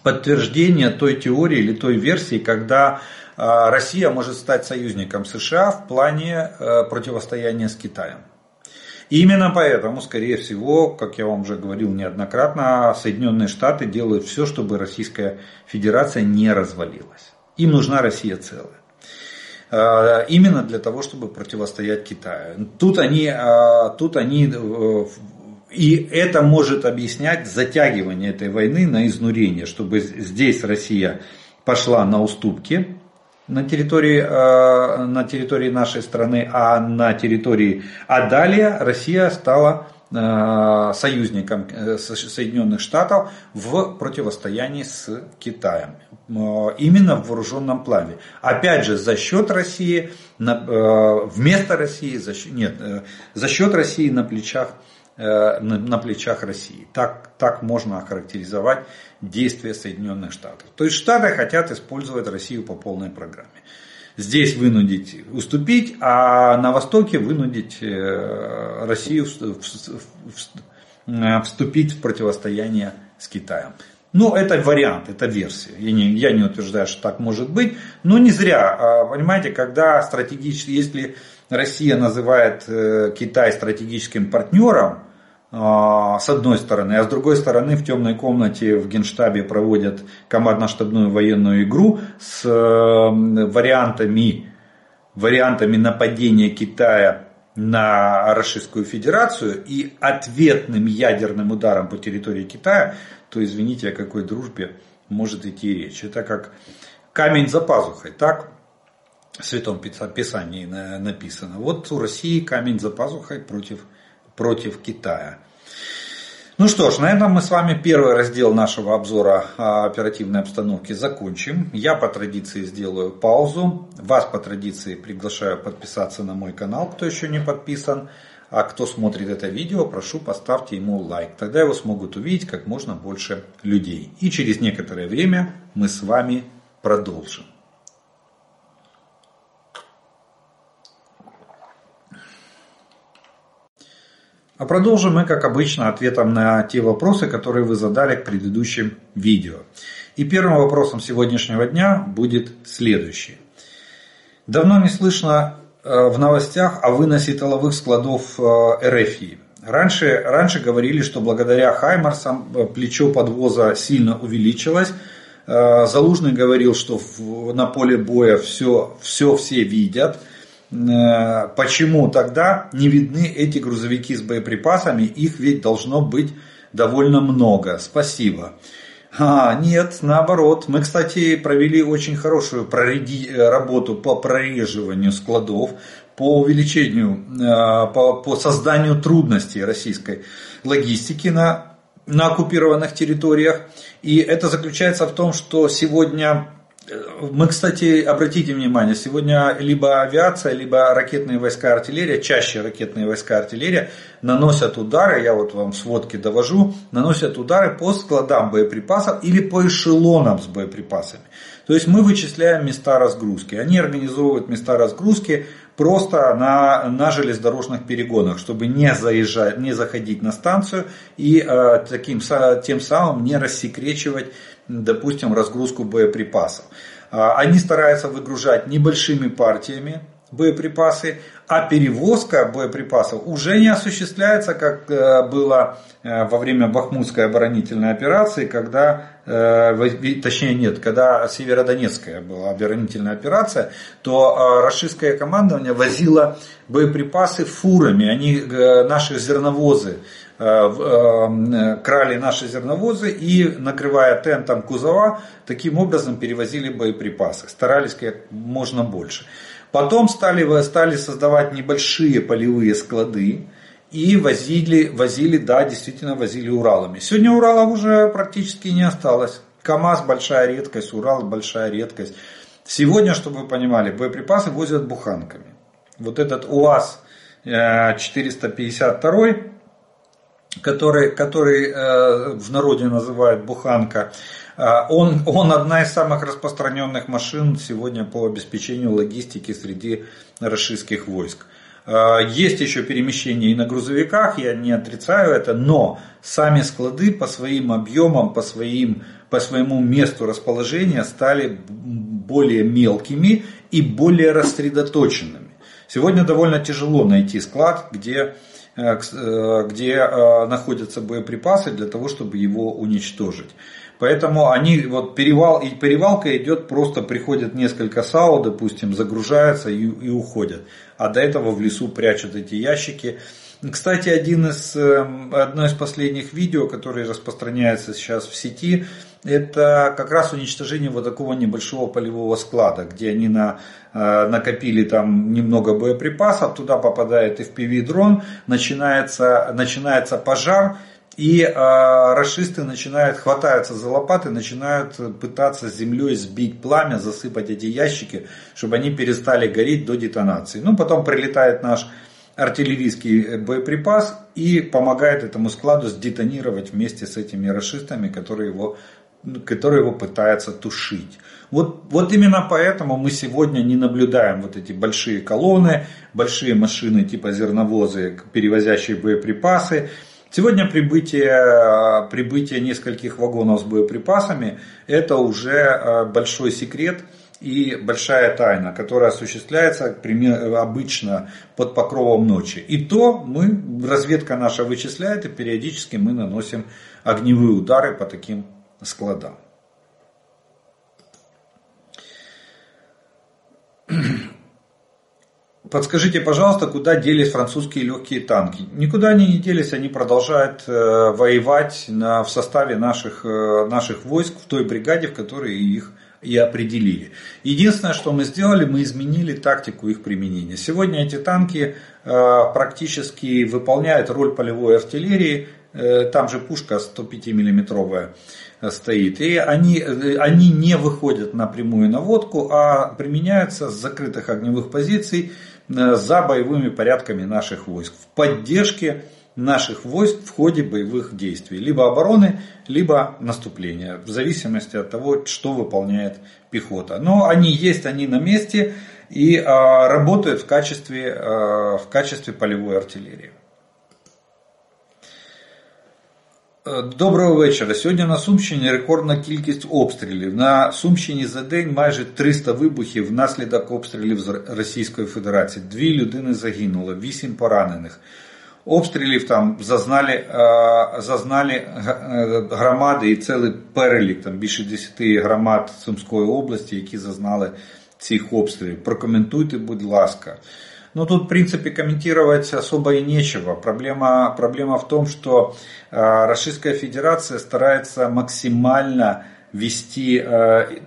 подтверждение той теории или той версии, когда а, Россия может стать союзником США в плане э, противостояния с Китаем. И именно поэтому, скорее всего, как я вам уже говорил неоднократно, Соединенные Штаты делают все, чтобы Российская Федерация не развалилась. Им нужна Россия целая. А, именно для того, чтобы противостоять Китаю. Тут они, а, тут они э, и это может объяснять затягивание этой войны на изнурение, чтобы здесь Россия пошла на уступки, на территории, э, на территории нашей страны, а на территории, а далее Россия стала э, союзником э, Соединенных Штатов в противостоянии с Китаем. Именно в вооруженном плане. Опять же, за счет России, вместо России, за счет, нет, за счет России на плечах на, на плечах России. Так, так можно охарактеризовать действия Соединенных Штатов. То есть Штаты хотят использовать Россию по полной программе. Здесь вынудить уступить, а на Востоке вынудить э, Россию вступить в противостояние с Китаем. Ну, это вариант, это версия. Я не, я не утверждаю, что так может быть. Но не зря. Понимаете, когда стратегически, если Россия называет э, Китай стратегическим партнером, с одной стороны, а с другой стороны в темной комнате в Генштабе проводят командно-штабную военную игру с э, вариантами, вариантами нападения Китая на Российскую Федерацию и ответным ядерным ударом по территории Китая, то извините, о какой дружбе может идти речь. Это как камень за пазухой, так? В Святом Писании написано. Вот у России камень за пазухой против, против Китая. Ну что ж, на этом мы с вами первый раздел нашего обзора оперативной обстановки закончим. Я по традиции сделаю паузу. Вас по традиции приглашаю подписаться на мой канал, кто еще не подписан. А кто смотрит это видео, прошу поставьте ему лайк. Тогда его смогут увидеть как можно больше людей. И через некоторое время мы с вами продолжим. А продолжим мы, как обычно, ответом на те вопросы, которые вы задали к предыдущим видео. И первым вопросом сегодняшнего дня будет следующий. Давно не слышно э, в новостях о выносе тыловых складов э, РФИ. Раньше, раньше говорили, что благодаря Хаймарсам э, плечо подвоза сильно увеличилось. Залужный говорил, что на поле боя все, все все видят – почему тогда не видны эти грузовики с боеприпасами? Их ведь должно быть довольно много. Спасибо. А, нет, наоборот. Мы, кстати, провели очень хорошую прореди... работу по прореживанию складов, по увеличению, э, по, по созданию трудностей российской логистики на, на оккупированных территориях. И это заключается в том, что сегодня мы, кстати, обратите внимание, сегодня либо авиация, либо ракетные войска артиллерия, чаще ракетные войска артиллерия наносят удары, я вот вам сводки довожу, наносят удары по складам боеприпасов или по эшелонам с боеприпасами. То есть мы вычисляем места разгрузки. Они организовывают места разгрузки просто на, на железнодорожных перегонах, чтобы не заезжать, не заходить на станцию и э, таким, тем самым не рассекречивать допустим, разгрузку боеприпасов. А, они стараются выгружать небольшими партиями боеприпасы, а перевозка боеприпасов уже не осуществляется, как э, было э, во время Бахмутской оборонительной операции, когда, точнее нет, когда Северодонецкая была оборонительная операция, то российское командование возило боеприпасы фурами, они, наши зерновозы крали наши зерновозы и, накрывая тентом кузова, таким образом перевозили боеприпасы. Старались как можно больше. Потом стали, стали создавать небольшие полевые склады, и возили, возили, да, действительно возили Уралами. Сегодня Уралов уже практически не осталось. КАМАЗ большая редкость, Урал большая редкость. Сегодня, чтобы вы понимали, боеприпасы возят буханками. Вот этот УАЗ 452, э, который, который э, в народе называют буханка, э, он, он одна из самых распространенных машин сегодня по обеспечению логистики среди российских войск. Э, есть еще перемещение и на грузовиках, я не отрицаю это, но сами склады по своим объемам, по, своим, по своему месту расположения стали более мелкими и более рассредоточенными. Сегодня довольно тяжело найти склад, где, э, э, где находятся боеприпасы для того, чтобы его уничтожить. Поэтому они, вот перевал, и перевалка идет, просто приходят несколько САУ, допустим, загружаются и, и уходят. А до этого в лесу прячут эти ящики. Кстати, один из, эм, одно из последних видео, которое распространяется сейчас в сети, это как раз уничтожение вот такого небольшого полевого склада, где они на, э, накопили там немного боеприпасов, туда попадает FPV-дрон, начинается, начинается пожар, и э, расисты начинают, хватаются за лопаты, начинают пытаться землей сбить пламя, засыпать эти ящики, чтобы они перестали гореть до детонации. Ну, потом прилетает наш артиллерийский боеприпас и помогает этому складу сдетонировать вместе с этими расистами, которые его, которые его пытаются тушить. Вот, вот именно поэтому мы сегодня не наблюдаем вот эти большие колонны, большие машины типа зерновозы, перевозящие боеприпасы, Сегодня прибытие, прибытие нескольких вагонов с боеприпасами это уже э, большой секрет и большая тайна, которая осуществляется обычно под покровом ночи. И то мы, разведка наша вычисляет, и периодически мы наносим огневые удары по таким складам. Подскажите, пожалуйста, куда делись французские легкие танки? Никуда они не делись, они продолжают э, воевать на, в составе наших, э, наших войск в той бригаде, в которой их и определили. Единственное, что мы сделали, мы изменили тактику их применения. Сегодня эти танки э, практически выполняют роль полевой артиллерии. Там же пушка 105 миллиметровая стоит. И они, они не выходят на прямую наводку, а применяются с закрытых огневых позиций Э, за боевыми порядками наших войск, в поддержке наших войск в ходе боевых действий, либо обороны, либо наступления, в зависимости от того, что выполняет пехота. Но они есть, они на месте и а, работают в качестве, а, в качестве полевой артиллерии. Доброго вечора. Сьогодні на Сумщині рекордна кількість обстрілів. На Сумщині за день майже 300 вибухів внаслідок обстрілів з Російської Федерації. Дві людини загинули, вісім поранених. Обстрілів там зазнали зазнали громади і цілий перелік, там більше 10 громад Сумської області, які зазнали цих обстрілів. Прокоментуйте, будь ласка. Ну тут, в принципе, комментировать особо и нечего. Проблема, проблема в том, что э, Российская Федерация старается максимально вести э,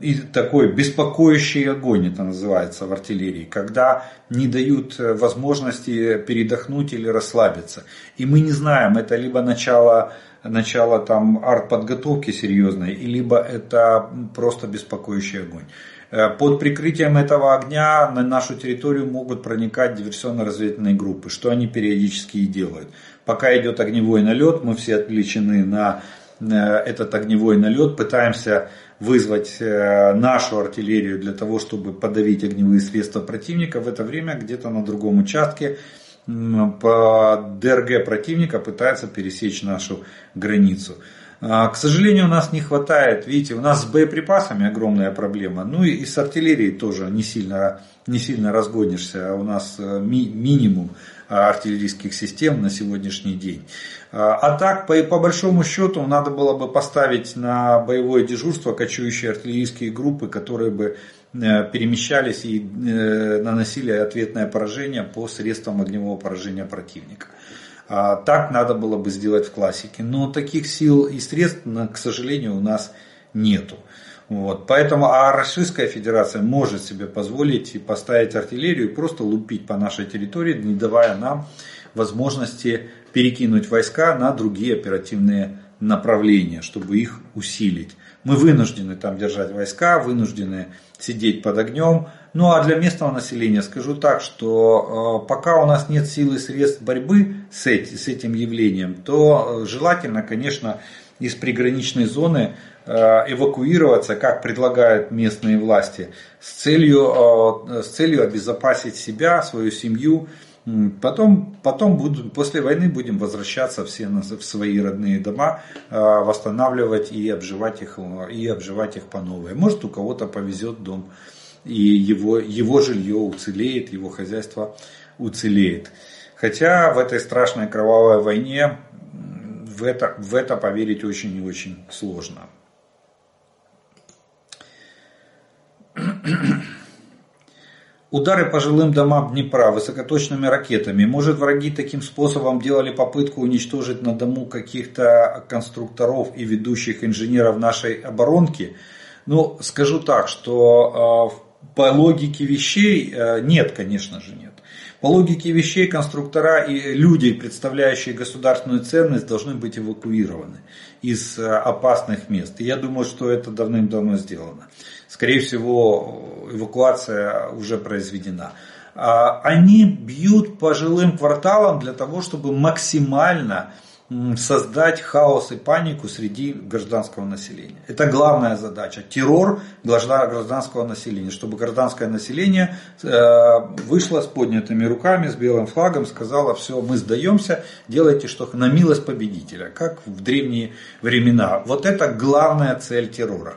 и такой беспокоящий огонь, это называется в артиллерии, когда не дают возможности передохнуть или расслабиться. И мы не знаем, это либо начало, начало там артподготовки серьезной, либо это просто беспокоящий огонь. Э, под прикрытием этого огня на нашу территорию могут проникать диверсионно-разведывательные группы, что они периодически и делают. Пока идет огневой налет, мы все отвлечены на этот огневой налет, пытаемся вызвать э, нашу артиллерию для того, чтобы подавить огневые средства противника. В это время где-то на другом участке по ДРГ противника пытается пересечь нашу границу. А, к сожалению, у нас не хватает, видите, у нас с боеприпасами огромная проблема, ну и с артиллерией тоже не сильно, не сильно разгонишься, у нас э, ми, минимум а, артиллерийских систем на сегодняшний день. А, а так, по, по большому счету, надо было бы поставить на боевое дежурство кочующие артиллерийские группы, которые бы э, перемещались и э, наносили ответное поражение по средствам огневого поражения противника. А так надо было бы сделать в классике. Но таких сил и средств, к сожалению, у нас нету. Вот. Поэтому, а Российская Федерация может себе позволить поставить артиллерию и просто лупить по нашей территории, не давая нам возможности перекинуть войска на другие оперативные направления, чтобы их усилить. Мы вынуждены там держать войска, вынуждены сидеть под огнем. Ну а для местного населения скажу так, что э, пока у нас нет силы и средств борьбы с этим явлением, то э, желательно, конечно, из приграничной зоны Э, эвакуироваться, как предлагают местные власти, с целью, с целью обезопасить себя, свою семью. Потом, потом будем, после войны будем возвращаться все в свои родные дома, э, восстанавливать и обживать их, и обживать их по новой. Может у кого-то повезет дом, и его, его жилье уцелеет, его хозяйство уцелеет. Хотя в этой страшной кровавой войне в это, в это поверить очень и очень сложно. Удары по жилым домам Днепра высокоточными ракетами. Может, враги таким способом делали попытку уничтожить на дому каких-то конструкторов и ведущих инженеров нашей оборонки? Ну, скажу так, что э, по логике вещей э, нет, конечно же, нет. По логике вещей конструктора и люди, представляющие государственную ценность, должны быть эвакуированы из э, опасных мест. И я думаю, что это давным-давно сделано скорее всего, эвакуация уже произведена. А, они бьют по жилым кварталам для того, чтобы максимально создать хаос и панику среди гражданского населения. Это главная задача. Террор гражданского населения. Чтобы гражданское население э, вышло с поднятыми руками, с белым флагом, сказало, все, мы сдаемся, делайте что на милость победителя, как в древние времена. Вот это главная цель террора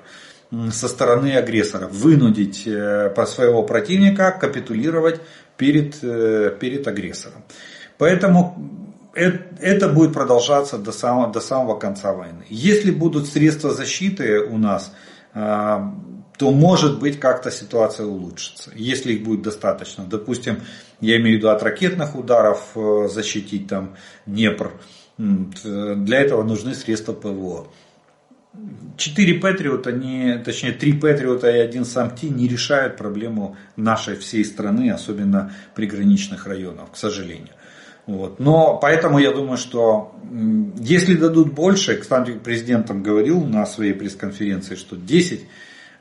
со стороны агрессора, вынудить э, своего противника капитулировать перед, э, перед агрессором. Поэтому это будет продолжаться до самого, до самого конца войны. Если будут средства защиты у нас, э, то может быть как-то ситуация улучшится, если их будет достаточно. Допустим, я имею в виду от ракетных ударов защитить там Днепр. Для этого нужны средства ПВО. Четыре Патриота, не, точнее три Патриота и один Самти не решают проблему нашей всей страны, особенно приграничных районов, к сожалению. Вот. Но поэтому я думаю, что если дадут больше, кстати, президент там говорил на своей пресс-конференции, что 10,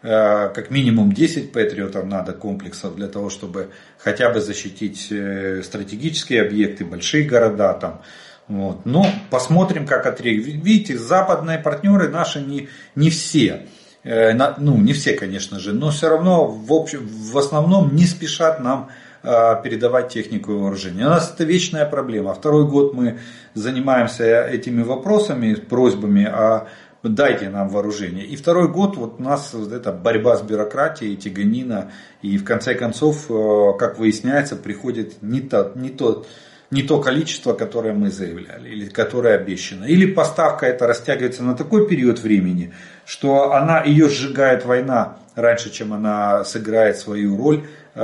э, как минимум 10 патриотов надо комплексов для того, чтобы хотя бы защитить э, стратегические объекты, большие города, там, вот. Но посмотрим, как отреагируют. Видите, западные партнеры наши не, не все, э, ну не все, конечно же, но все равно в, общем, в основном не спешат нам э, передавать технику и вооружение. У нас это вечная проблема. Второй год мы занимаемся этими вопросами, просьбами о дайте нам вооружение. И второй год вот у нас вот эта борьба с бюрократией, тяганина, и в конце концов, э, как выясняется, приходит не тот, не тот не то количество, которое мы заявляли, или которое обещано. Или поставка это растягивается на такой период времени, что она, ее сжигает война раньше, чем она сыграет свою роль, э,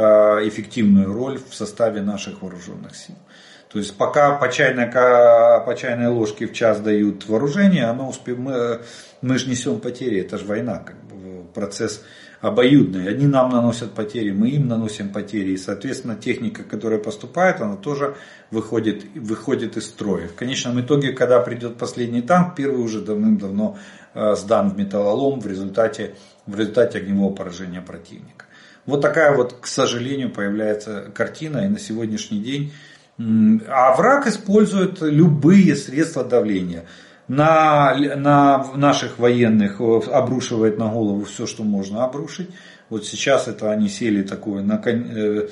эффективную роль в составе наших вооруженных сил. То есть пока по чайной, по чайной ложке в час дают вооружение, оно успе... мы, мы же несем потери, это же война, как бы, процесс обоюдные. Они нам наносят потери, мы им наносим потери. И, соответственно, техника, которая поступает, она тоже выходит, выходит из строя. В конечном итоге, когда придет последний танк, первый уже давным-давно э, сдан в металлолом в результате, в результате огневого поражения противника. Вот такая вот, к сожалению, появляется картина. И на сегодняшний день а враг использует любые средства давления на, на наших военных обрушивает на голову все, что можно обрушить. Вот сейчас это они сели такое на конь, э,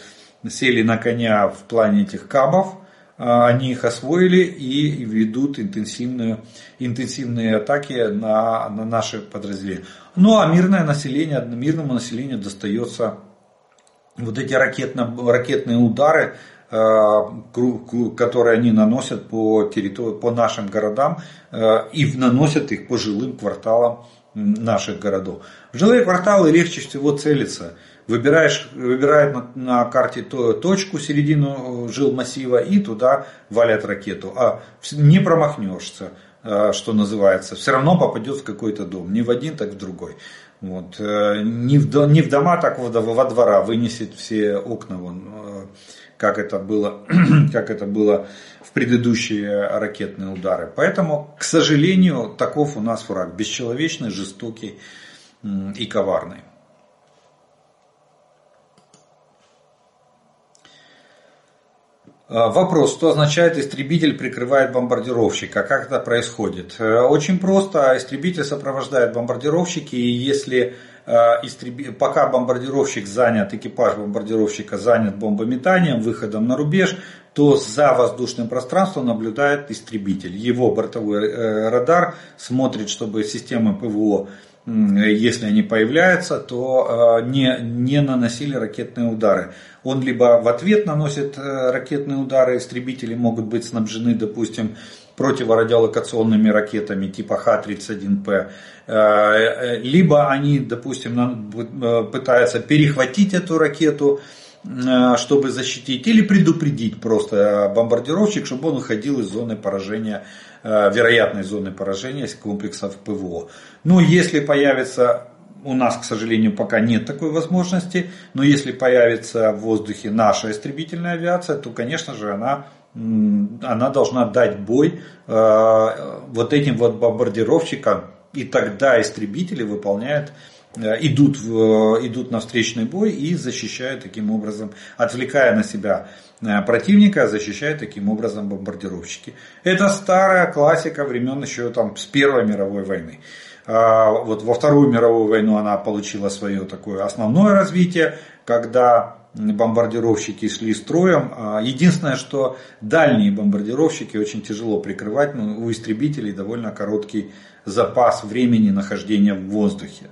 сели на коня в плане этих кабов, а они их освоили и ведут интенсивную, интенсивные атаки на, на наши подразделения. Ну а мирное население, мирному населению достается вот эти ракетно, ракетные удары которые они наносят по, территории, по нашим городам и наносят их по жилым кварталам наших городов. В жилые кварталы легче всего целиться. Выбираешь, выбирает на, на карте точку, середину жил массива и туда валят ракету. А не промахнешься, что называется. Все равно попадет в какой-то дом. Не в один, так в другой. Вот. Э, не, в, не в дома, так во, во двора вынесет все окна, вон, э, как, это было, как это было в предыдущие ракетные удары. Поэтому, к сожалению, таков у нас враг. Бесчеловечный, жестокий и коварный. А, вопрос, что означает истребитель прикрывает бомбардировщика? Как это происходит? Э, очень просто. Истребитель сопровождает бомбардировщики, и если пока бомбардировщик занят, экипаж бомбардировщика занят бомбометанием, выходом на рубеж, то за воздушным пространством наблюдает истребитель. Его бортовой э, радар смотрит, чтобы системы ПВО если они появляются, то не, не наносили ракетные удары он либо в ответ наносит э, ракетные удары, истребители могут быть снабжены, допустим, противорадиолокационными ракетами типа Х-31П, э, э, либо они, допустим, пытаются перехватить эту ракету, чтобы защитить, или предупредить просто бомбардировщик, чтобы он уходил из зоны поражения, вероятной зоны поражения комплексов ПВО. Но если появится у нас, к сожалению, пока нет такой возможности, но если появится в воздухе наша истребительная авиация, то, конечно же, она, она должна дать бой э, вот этим вот бомбардировщикам, и тогда истребители выполняют э, идут, в, идут на встречный бой и защищают таким образом, отвлекая на себя э, противника, защищают таким образом бомбардировщики. Это старая классика времен еще там с Первой мировой войны. А, вот во Вторую мировую войну она получила свое такое основное развитие, когда бомбардировщики шли строем. А, единственное, что дальние бомбардировщики очень тяжело прикрывать, но у истребителей довольно короткий запас времени нахождения в воздухе.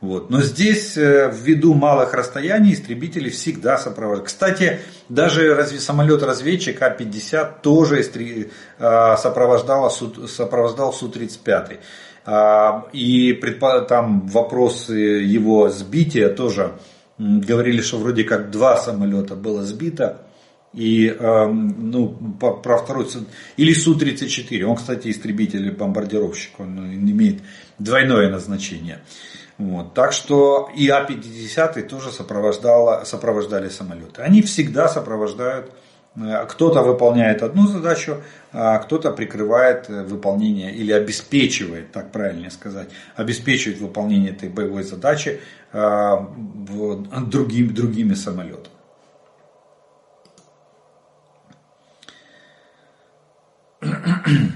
Вот. Но здесь, э, ввиду малых расстояний, истребители всегда сопровождают. Кстати, даже разве самолет-разведчик А-50 тоже а, сопровождал, сопровождал Су-35. А, и там вопросы его сбития тоже говорили, что вроде как два самолета было сбито. И ну, про второй, или Су-34, он, кстати, истребитель бомбардировщик, он имеет двойное назначение. Вот. Так что и А-50 тоже сопровождали самолеты. Они всегда сопровождают Э, кто-то выполняет одну задачу, а кто-то прикрывает э, выполнение или обеспечивает, так правильнее сказать, обеспечивает выполнение этой боевой задачи э, другими, другими самолетами.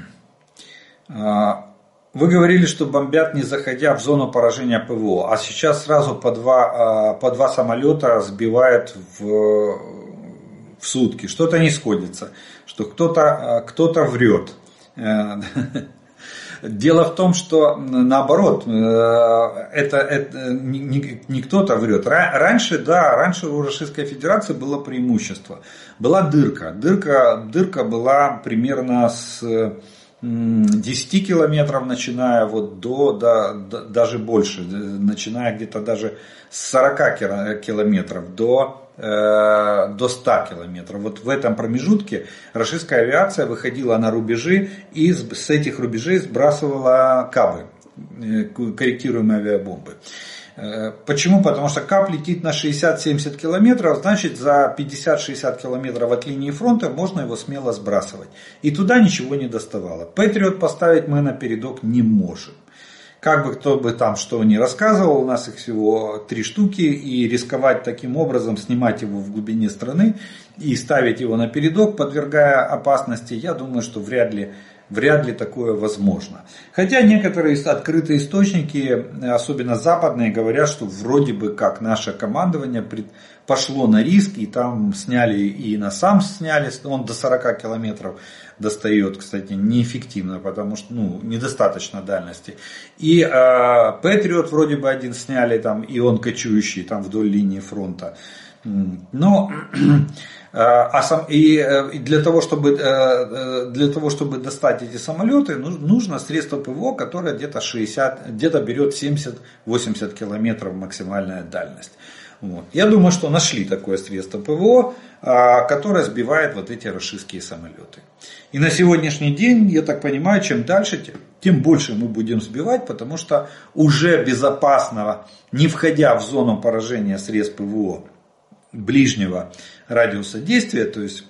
Вы говорили, что бомбят не заходя в зону поражения ПВО, а сейчас сразу по два, по два самолета сбивают в сутки, что-то не сходится, что кто-то кто врет. Э, дело в том, что наоборот, э, это, это не, не кто-то врет. Раньше, да, раньше у Российской Федерации было преимущество. Была дырка. Дырка, дырка была примерно с 10 километров, начиная вот до, до, до даже больше, начиная где-то даже с 40 километров до Э, до 100 километров. Вот в этом промежутке российская авиация выходила на рубежи и с этих рубежей сбрасывала кабы, э, корректируемые авиабомбы. Э, почему? Потому что КАП летит на 60-70 километров, значит за 50-60 километров от линии фронта можно его смело сбрасывать. И туда ничего не доставало. Патриот поставить мы на передок не можем как бы кто бы там что ни рассказывал, у нас их всего три штуки, и рисковать таким образом, снимать его в глубине страны и ставить его на передок, подвергая опасности, я думаю, что вряд ли, вряд ли такое возможно. Хотя некоторые открытые источники, особенно западные, говорят, что вроде бы как наше командование пошло на риск, и там сняли, и на сам сняли, он до 40 километров достает, кстати, неэффективно, потому что ну, недостаточно дальности. И э, вроде бы один сняли, там, и он кочующий там вдоль линии фронта. Но а сам, и, и для, того, чтобы, для того, чтобы достать эти самолеты, нужно средство ПВО, которое где-то 60, где-то берет 70-80 километров максимальная дальность. Вот. Я думаю, что нашли такое средство ПВО, а, которое сбивает вот эти российские самолеты. И на сегодняшний день, я так понимаю, чем дальше, тем больше мы будем сбивать, потому что уже безопасного, не входя в зону поражения средств ПВО ближнего радиуса действия, то есть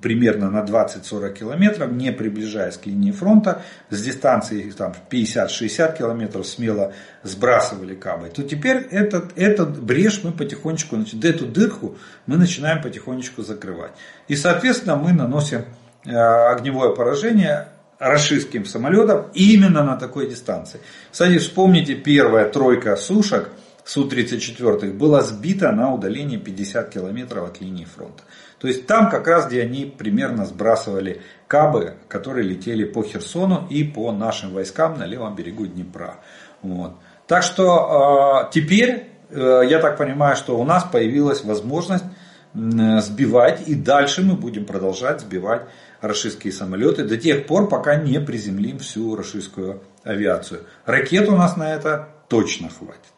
примерно на 20-40 километров, не приближаясь к линии фронта, с дистанции там, 50-60 километров смело сбрасывали кабы, то теперь этот, этот брешь мы потихонечку, эту дырку мы начинаем потихонечку закрывать. И, соответственно, мы наносим э, огневое поражение рашистским самолетам именно на такой дистанции. Кстати, вспомните, первая тройка сушек Су-34 была сбита на удалении 50 километров от линии фронта. То есть там как раз, где они примерно сбрасывали кабы, которые летели по Херсону и по нашим войскам на левом берегу Днепра. Вот. Так что э, теперь, э, я так понимаю, что у нас появилась возможность э, сбивать, и дальше мы будем продолжать сбивать российские самолеты до тех пор, пока не приземлим всю российскую авиацию. Ракет у нас на это точно хватит.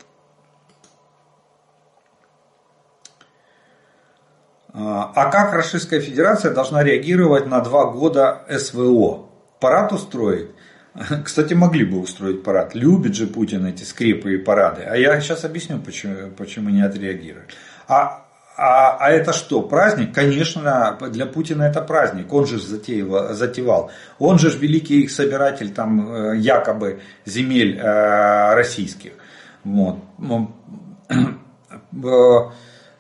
А, как Российская Федерация должна реагировать на два года СВО? Парад устроить? Кстати, могли бы устроить парад. Любит же Путин эти скрипы и парады. А я сейчас объясню, почему, почему не отреагирует. А, а, а это что, праздник? Конечно, для Путина это праздник. Он же затеял, затевал. Он же великий их собиратель там, э, якобы земель э, российских. Вот.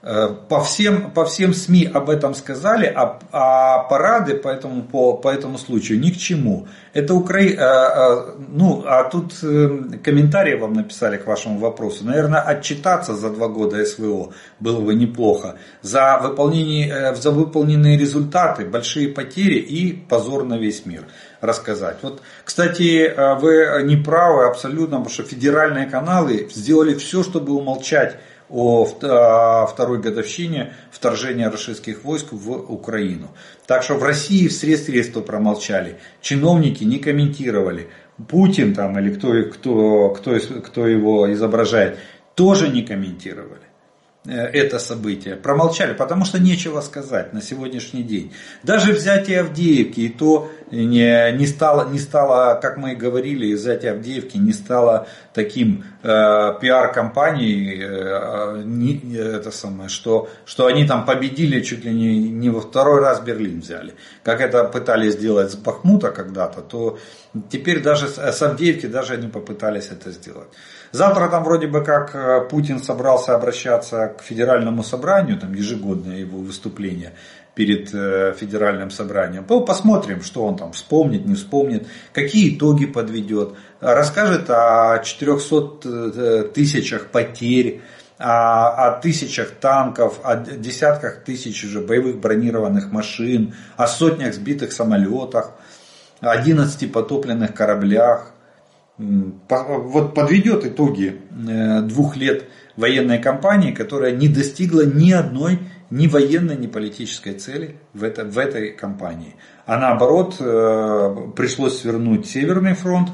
Э, по всем, по всем СМИ об этом сказали, а, а парады по этому, по, по этому случаю ни к чему. Это Укра... Э, э, ну, а тут комментарии вам написали к вашему вопросу. Наверное, отчитаться за два года СВО было бы неплохо. За, выполнение, за выполненные результаты, большие потери и позор на весь мир рассказать. Вот, кстати, вы не правы абсолютно, потому что федеральные каналы сделали все, чтобы умолчать о второй годовщине вторжения российских войск в Украину. Так что в России все средства промолчали, чиновники не комментировали, Путин там или кто, кто, кто, кто его изображает, тоже не комментировали. Э, это событие. Промолчали, потому что нечего сказать на сегодняшний день. Даже взятие Авдеевки, и то не, не, стало, не стало, как мы и говорили, взятие Авдеевки не стало таким э, пиар-компанией, э, не, это самое, что, что они там победили чуть ли не, не во второй раз Берлин взяли. Как это пытались сделать с Бахмута когда-то, то теперь даже с Авдеевки даже они попытались это сделать. Завтра там вроде бы как э, Путин собрался обращаться к федеральному собранию, там ежегодное его выступление перед э, федеральным собранием. Посмотрим, что он там вспомнит, не вспомнит, какие итоги подведет. Расскажет о 400 э, тысячах потерь, о, о тысячах танков, о десятках тысяч уже боевых бронированных машин, о сотнях сбитых самолетах, о 11 потопленных кораблях вот подведет итоги э, двух лет военной кампании, которая не достигла ни одной ни военной, ни политической цели в, это, в этой кампании. А наоборот, э, пришлось свернуть Северный фронт,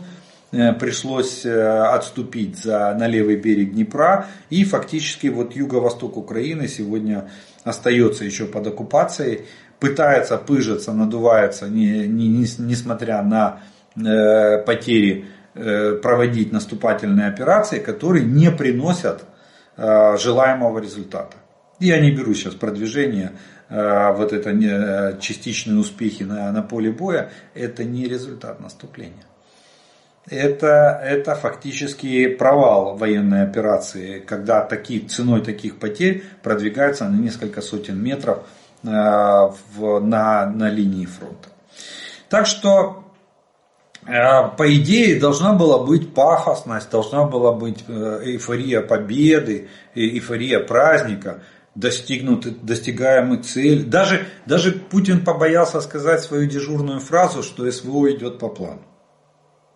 э, пришлось отступить за, на левый берег Днепра, и фактически вот юго-восток Украины сегодня остается еще под оккупацией, пытается пыжиться, надувается, не, не, не, несмотря на э, потери проводить наступательные операции, которые не приносят э, желаемого результата. Я не беру сейчас продвижение, э, вот это частичные успехи на, на поле боя, это не результат наступления. Это, это фактически провал военной операции, когда такие, ценой таких потерь продвигаются на несколько сотен метров в, на, на линии фронта. Так что Э, по идее, должна была быть пафосность, должна была быть э, эйфория победы, эйфория праздника, достигнуты, достигаемый цель. Даже, даже Путин побоялся сказать свою дежурную фразу, что СВО идет по плану.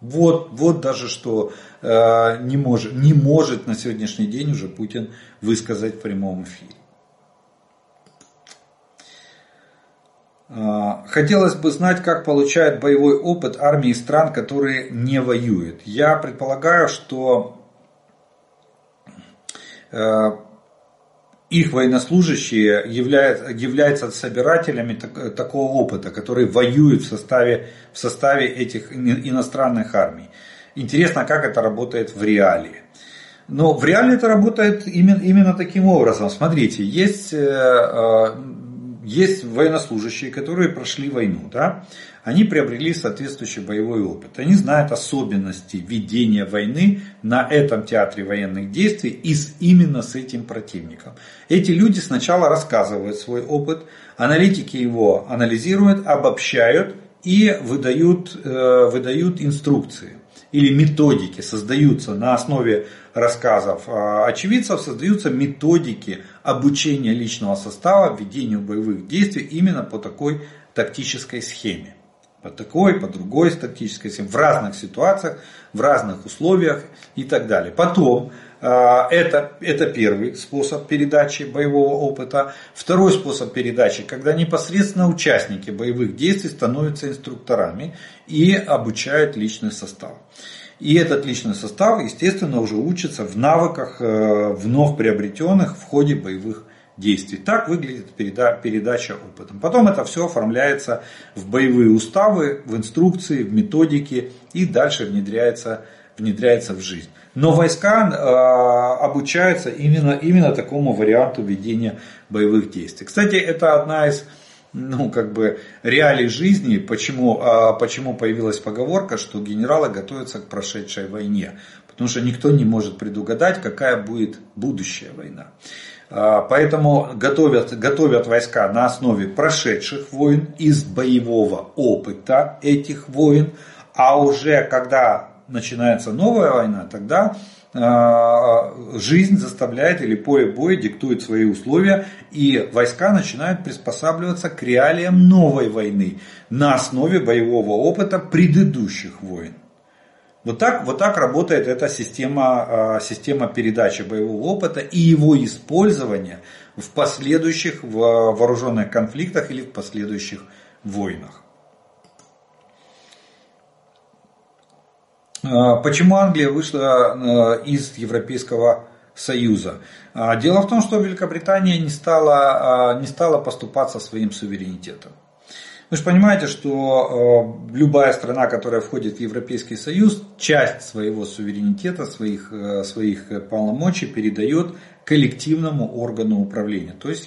Вот, вот даже что э, не, может, не может на сегодняшний день уже Путин высказать в прямом эфире. Хотелось бы знать, как получает боевой опыт армии стран, которые не воюют. Я предполагаю, что э, их военнослужащие являются, являются собирателями так, такого опыта, которые воюют в составе, в составе этих иностранных армий. Интересно, как это работает в реалии. Но в реале это работает именно, именно таким образом. Смотрите, есть э, э, есть военнослужащие, которые прошли войну, да, они приобрели соответствующий боевой опыт. Они знают особенности ведения войны на этом театре военных действий и с, именно с этим противником. Эти люди сначала рассказывают свой опыт, аналитики его анализируют, обобщают и выдают, э, выдают инструкции или методики создаются на основе рассказов а, очевидцев, создаются методики обучения личного состава ведению боевых действий именно по такой тактической схеме. По такой, по другой тактической схеме, в разных ситуациях, в разных условиях и так далее. Потом это, это первый способ передачи боевого опыта. Второй способ передачи, когда непосредственно участники боевых действий становятся инструкторами и обучают личный состав. И этот личный состав, естественно, уже учится в навыках, э, вновь приобретенных в ходе боевых действий. Так выглядит передача опытом. Потом это все оформляется в боевые уставы, в инструкции, в методики и дальше внедряется, внедряется в жизнь. Но войска э, обучаются именно, именно такому варианту ведения боевых действий. Кстати, это одна из ну, как бы реалий жизни, почему, а, почему появилась поговорка, что генералы готовятся к прошедшей войне. Потому что никто не может предугадать, какая будет будущая война. А, поэтому готовят, готовят войска на основе прошедших войн, из боевого опыта этих войн, а уже когда начинается новая война, тогда а, жизнь заставляет или поле боя диктует свои условия, и войска начинают приспосабливаться к реалиям новой войны на основе боевого опыта предыдущих войн. Вот так, вот так работает эта система, а, система передачи боевого опыта и его использования в последующих вооруженных конфликтах или в последующих войнах. Почему Англия вышла а, из Европейского Союза? А, дело в том, что Великобритания не стала, не стала поступаться своим суверенитетом. Вы же понимаете, что любая страна, которая входит в Европейский Союз, часть своего суверенитета, своих, своих полномочий передает коллективному органу управления, то есть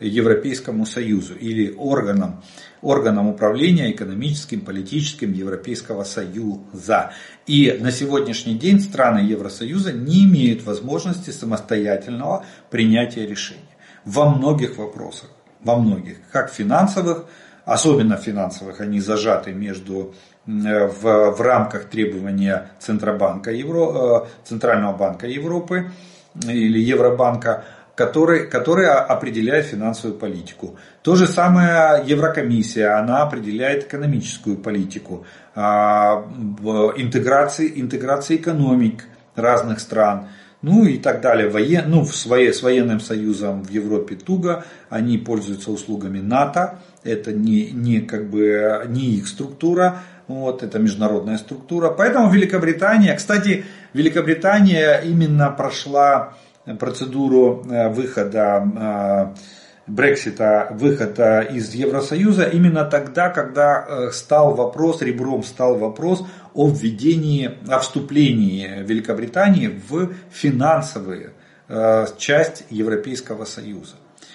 Европейскому Союзу или органам органом управления экономическим, политическим Европейского Союза. И на сегодняшний день страны Евросоюза не имеют возможности самостоятельного принятия решений во многих вопросах, во многих, как финансовых, особенно финансовых, они зажаты между в, в рамках требования Центробанка Евро, э, Центрального банка Европы или Евробанка, который, который определяет финансовую политику. То же самое Еврокомиссия, она определяет экономическую политику, а, интеграции, интеграции экономик разных стран. Ну и так далее. Воен, ну, с, с военным союзом в Европе туго, они пользуются услугами НАТО, это не, не, как бы, не их структура, вот, это международная структура. Поэтому Великобритания, кстати, Великобритания именно прошла процедуру э, выхода э, Брексита, выхода из Евросоюза именно тогда, когда э, стал вопрос, ребром стал вопрос о введении, о вступлении Великобритании в финансовую часть Европейского Союза.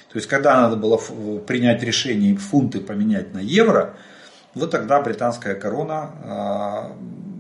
То есть, когда надо было принять решение фунты поменять на евро, вот тогда британская корона,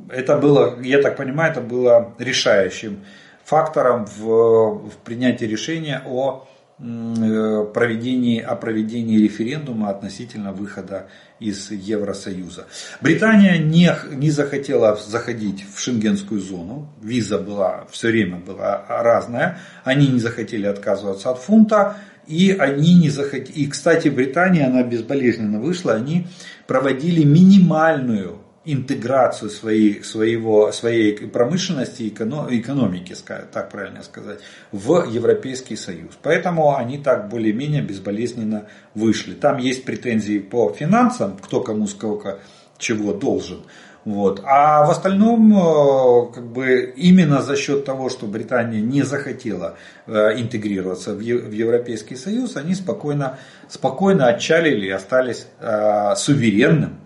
это было, я так понимаю, это было решающим фактором в, в принятии решения о э, проведении, о проведении референдума относительно выхода из Евросоюза. Британия не, не захотела заходить в шенгенскую зону, виза была все время была разная, они не захотели отказываться от фунта, и они не захотели, и кстати Британия, она безболезненно вышла, они проводили минимальную интеграцию своей, своего, своей промышленности и экономики, так правильно сказать, в Европейский Союз. Поэтому они так более-менее безболезненно вышли. Там есть претензии по финансам, кто кому сколько чего должен. Вот. А в остальном, э, как бы, именно за счет того, что Британия не захотела э, интегрироваться в Европейский Союз, они спокойно, спокойно отчалили и остались э, суверенным,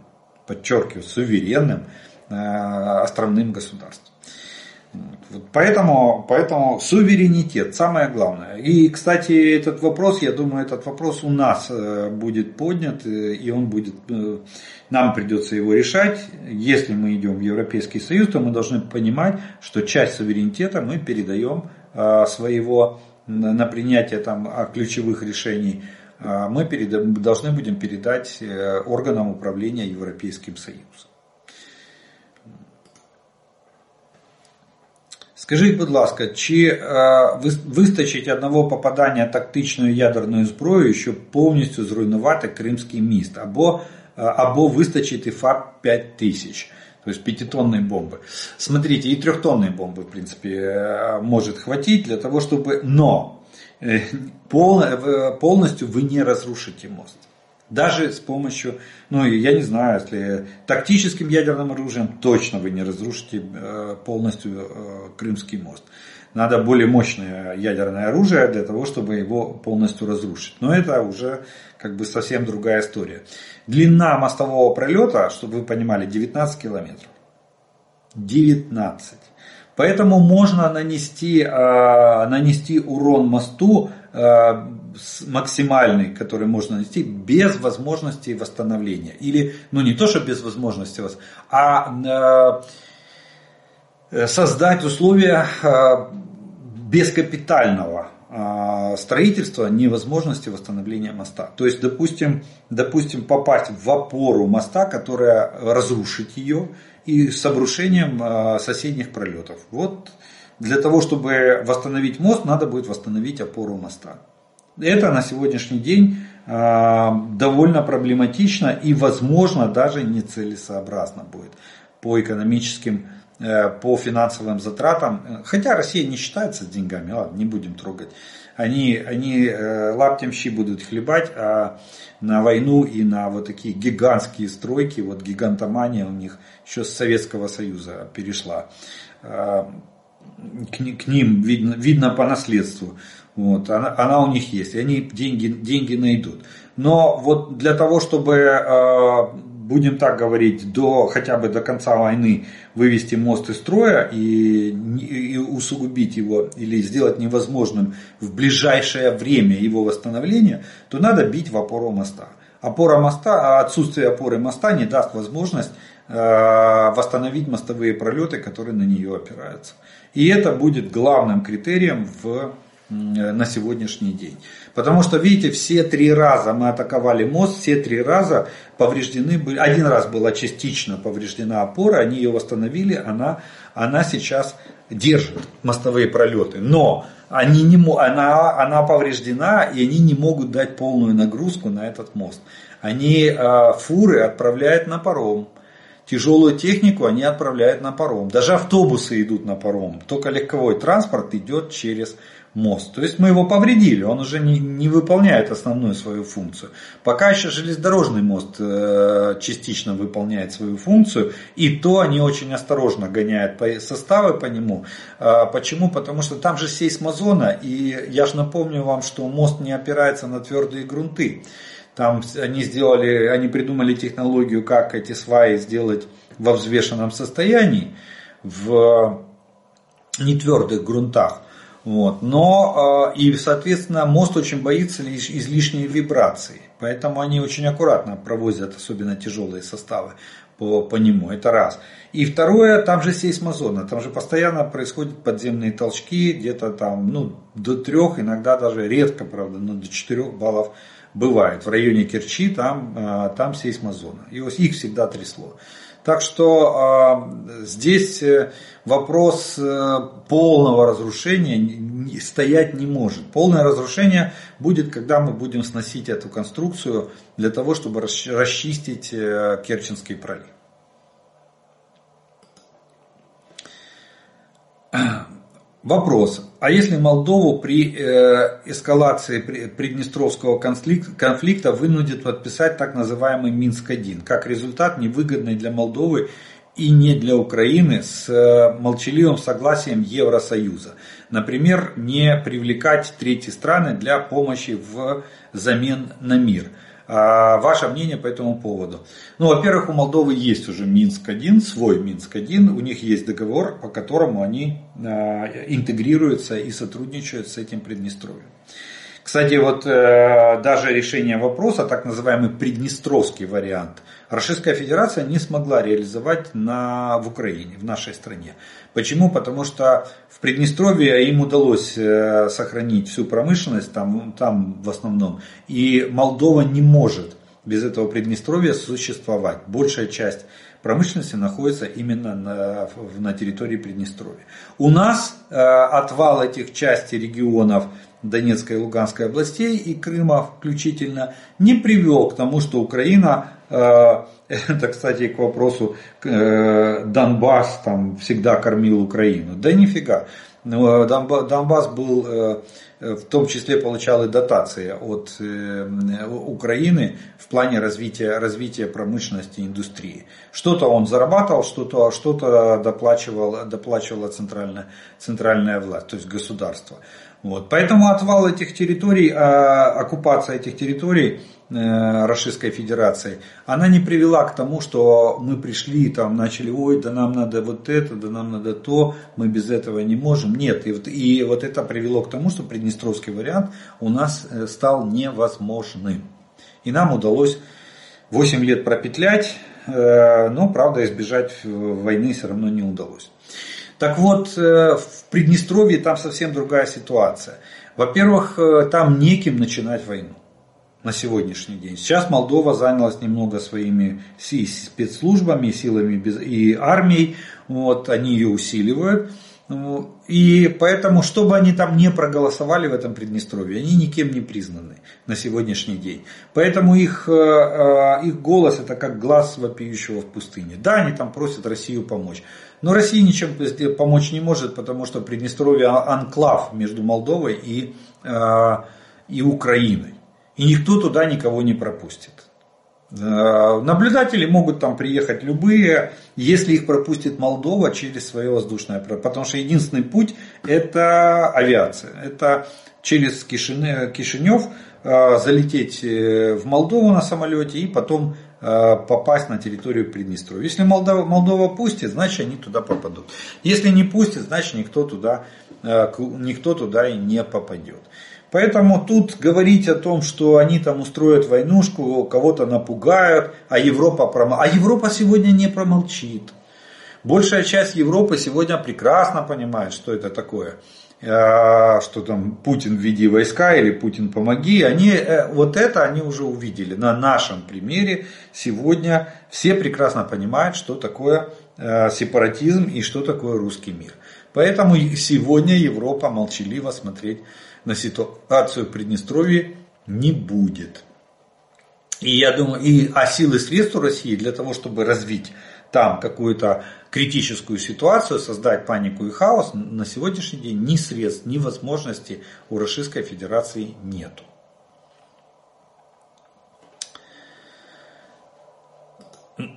подчеркиваю, суверенным островным государством. Поэтому, поэтому суверенитет самое главное. И, кстати, этот вопрос, я думаю, этот вопрос у нас э, будет поднят, э, и он будет, э, нам придется его решать. Если мы идем в Европейский Союз, то мы должны понимать, что часть суверенитета мы передаем своего на принятие там, ключевых решений мы должны будем передать органам управления Европейским Союзом. Скажіть, будь ласка, чи вистачить одного попадання тактичною ядерною зброєю, щоб повністю зруйнувати Кримський міст, або або вистачить і ФАП 5000, то есть пятитонной бомбы. Смотрите, и трехтонной бомбы, в принципе, может хватить для того, чтобы... Но полностью вы не разрушите мост. Даже с помощью, ну я не знаю, если тактическим ядерным оружием точно вы не разрушите э, полностью э, Крымский мост. Надо более мощное ядерное оружие для того, чтобы его полностью разрушить. Но это уже как бы совсем другая история. Длина мостового пролета, чтобы вы понимали, 19 километров. 19. Поэтому можно нанести, э, нанести урон мосту максимальный, который можно нанести, без возможности восстановления. Или, ну не то, что без возможности, а э, создать условия бескапитального э, строительства невозможности восстановления моста. То есть, допустим, допустим, попасть в опору моста, которая разрушит ее, и с обрушением соседних пролетов. Вот для того, чтобы восстановить мост, надо будет восстановить опору моста. Это на сегодняшний день а, довольно проблематично и, возможно, даже нецелесообразно будет по экономическим, э, по финансовым затратам. Хотя Россия не считается с деньгами, ладно, не будем трогать. Они, они э, лаптем щи будут хлебать, а на войну и на вот такие гигантские стройки, вот гигантомания у них еще с Советского Союза перешла. А, к, к ним видно, видно по наследству. Вот, она, она у них есть, и они деньги, деньги найдут. Но вот для того, чтобы, э, будем так говорить, до, хотя бы до конца войны вывести мост из строя и, и усугубить его или сделать невозможным в ближайшее время его восстановления, то надо бить в опору моста. Опора моста, а отсутствие опоры моста не даст возможность э, восстановить мостовые пролеты, которые на нее опираются. И это будет главным критерием в на сегодняшний день. Потому что, видите, все три раза мы атаковали мост, все три раза повреждены были. Один раз была частично повреждена опора, они ее восстановили, она, она сейчас держит мостовые пролеты. Но они не, она, она повреждена, и они не могут дать полную нагрузку на этот мост. Они э, фуры отправляют на паром. Тяжелую технику они отправляют на паром. Даже автобусы идут на паром. Только легковой транспорт идет через мост. То есть мы его повредили, он уже не, не выполняет основную свою функцию. Пока еще железнодорожный мост э, частично выполняет свою функцию, и то они очень осторожно гоняют по, составы по нему. Э, почему? Потому что там же сейсмозона, и я же напомню вам, что мост не опирается на твердые грунты. Там они сделали, они придумали технологию, как эти сваи сделать во взвешенном состоянии, в нетвердых грунтах. Вот. Но э, и, соответственно, мост очень боится лишь излишней вибрации. Поэтому они очень аккуратно провозят, особенно тяжелые составы по, по нему. Это раз. И второе, там же сейсмозона. Там же постоянно происходят подземные толчки, где-то там ну, до трех, иногда даже редко, правда, но до четырех баллов бывает. В районе Керчи там, э, там сейсмозона. И их всегда трясло. Так что э, здесь э, вопрос э, полного разрушения стоять не может. Полное разрушение будет, когда мы будем сносить эту конструкцию для того, чтобы расчистить Керченский пролив. Вопрос. А если Молдову при э, эскалации Приднестровского конфликта вынудит подписать так называемый Минск-1, как результат невыгодный для Молдовы и не для Украины с э, молчаливым согласием Евросоюза. Например, не привлекать третьи страны для помощи в замен на мир – ваше мнение по этому поводу? Ну, во-первых, у Молдовы есть уже Минск-1, свой Минск-1. У них есть договор, по которому они а, интегрируются и сотрудничают с этим Приднестровьем. Кстати, вот э, даже решение вопроса, так называемый приднестровский вариант, Российская Федерация не смогла реализовать на, в Украине, в нашей стране. Почему? Потому что в Приднестровье им удалось э, сохранить всю промышленность, там, там в основном, и Молдова не может без этого Приднестровья существовать. Большая часть промышленности находится именно на, на территории Приднестровья. У нас э, отвал этих частей регионов Донецкой и Луганской областей и Крыма включительно не привел к тому, что Украина, э, это, кстати, к вопросу, э, Донбасс там всегда кормил Украину. Да нифига. Донбасс был, э, в том числе получал и дотации от Украины в плане развития, развития промышленности и индустрии. Что-то он зарабатывал, что-то что доплачивала, доплачивала центральная, центральная власть, то есть государство. Вот. Поэтому отвал этих территорий, а, оккупация этих территорий э, Российской Федерации, она не привела к тому, что мы пришли, там начали, ой, да нам надо вот это, да нам надо то, мы без этого не можем. Нет, и вот, и вот это привело к тому, что Приднестровский вариант у нас э, стал невозможным. И нам удалось 8 лет пропетлять, э, но, правда, избежать войны все равно не удалось. Так вот, э, в Приднестровье там совсем другая ситуация. Во-первых, э, там неким начинать войну на сегодняшний день. Сейчас Молдова занялась немного своими спецслужбами, силами и армией. Вот, они ее усиливают. Ну, и поэтому, чтобы они там не проголосовали в этом Приднестровье, они никем не признаны на сегодняшний день. Поэтому их, э, их голос это как глаз вопиющего в пустыне. Да, они там просят Россию помочь. Но Россия ничем помочь не может, потому что Приднестровье анклав между Молдовой и, э, и Украиной. И никто туда никого не пропустит. Э, наблюдатели могут там приехать любые, если их пропустит Молдова через свое воздушное, потому что единственный путь это авиация. Это через Кишинев э, залететь в Молдову на самолете и потом Э, попасть на территорию Приднестровья. Если Молдова, Молдова пустит, значит они туда попадут. Если не пустит, значит никто туда, э, никто туда и не попадет. Поэтому тут говорить о том, что они там устроят войнушку, кого-то напугают, а Европа промолчит. А Европа сегодня не промолчит. Большая часть Европы сегодня прекрасно понимает, что это такое. Э, что там Путин введи войска или Путин помоги, они, э, вот это они уже увидели на нашем примере. Сегодня все прекрасно понимают, что такое э, сепаратизм и что такое русский мир. Поэтому сегодня Европа молчаливо смотреть на ситуацию в Приднестровье не будет. И я думаю, и, а силы средств России для того, чтобы развить там какую-то критическую ситуацию, создать панику и хаос, на сегодняшний день ни средств, ни возможностей у Российской Федерации нету.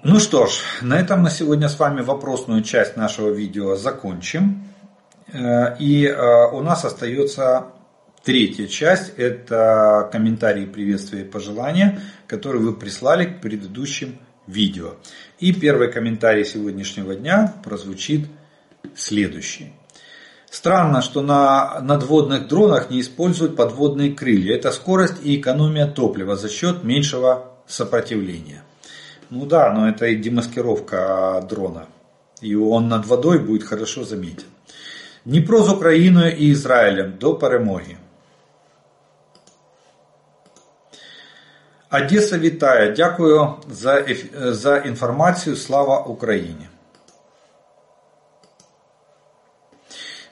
Ну что ж, на этом на сегодня с вами вопросную часть нашего видео закончим. Э, и э, у нас остается третья часть, это комментарии, приветствия и пожелания, которые вы прислали к предыдущим видео. И первый комментарий сегодняшнего дня прозвучит следующий. Странно, что на надводных дронах не используют подводные крылья. Это скорость и экономия топлива за счет меньшего сопротивления. Ну да, но это и демаскировка дрона. И он над водой будет хорошо заметен. Дніпро з Україною і Ізраїлем до перемоги. Одеса вітає. Дякую за за информацию. Слава Украине.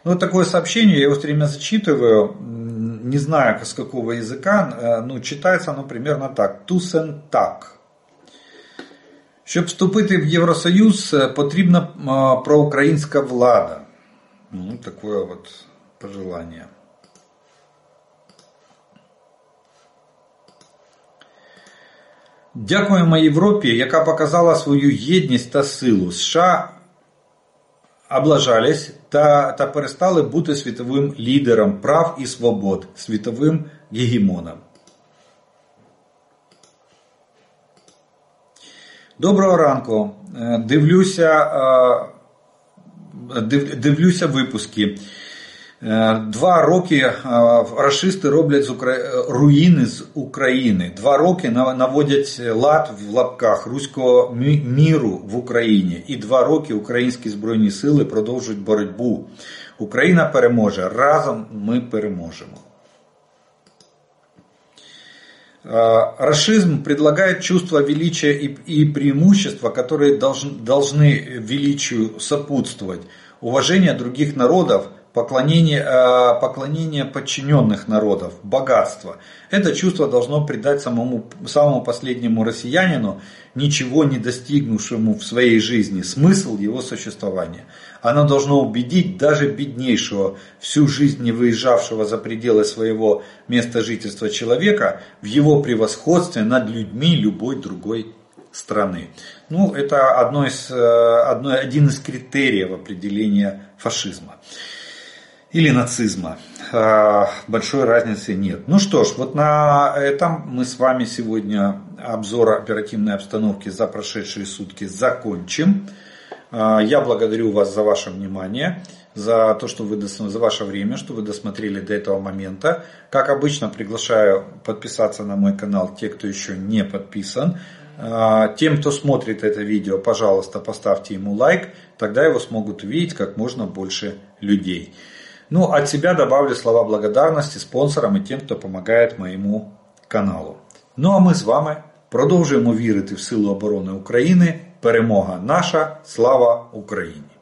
Ну, вот такое сообщение, я его все время зачитываю, не знаю с какого языка, э, ну, читается оно примерно так. Тусен так. Щоб вступити в Євросоюз, потрібна проукраїнська влада. Ну, такое вот пожелание. Дякуємо Європі, яка показала свою єдність та силу. США облажались та та перестали бути світовим лідером прав і свобод, світовим гегемоном. Доброго ранку. Е, дивлюся, е, дивлюся випуски. Е, два роки е, расисти роблять з Укра... руїни з України. Два роки наводять лад в лапках руського міру в Україні. І два роки українські збройні сили продовжують боротьбу. Україна переможе. Разом ми переможемо. Е, расизм предлагает чувство величия и, и преимущества, которые должны, должны величию сопутствовать. Уважение других народов – поклонение, э, поклонение подчиненных народов, богатство. Это чувство должно придать самому, самому последнему россиянину, ничего не достигнувшему в своей жизни, смысл его существования. Оно должно убедить даже беднейшего, всю жизнь не выезжавшего за пределы своего места жительства человека в его превосходстве над людьми любой другой страны. Ну, это одно из, э, одно, один из критериев определения фашизма или нацизма. А, большой разницы нет. Ну что ж, вот на этом мы с вами сегодня обзор оперативной обстановки за прошедшие сутки закончим. А, я благодарю вас за ваше внимание, за то, что вы за ваше время, что вы досмотрели до этого момента. Как обычно, приглашаю подписаться на мой канал те, кто еще не подписан. А, тем, кто смотрит это видео, пожалуйста, поставьте ему лайк, тогда его смогут увидеть как можно больше людей. Ну, от себя добавлю слова благодарності спонсорам і тим, хто допомагає моєму каналу. Ну а ми з вами продовжуємо вірити в силу оборони України. Перемога наша, слава Україні!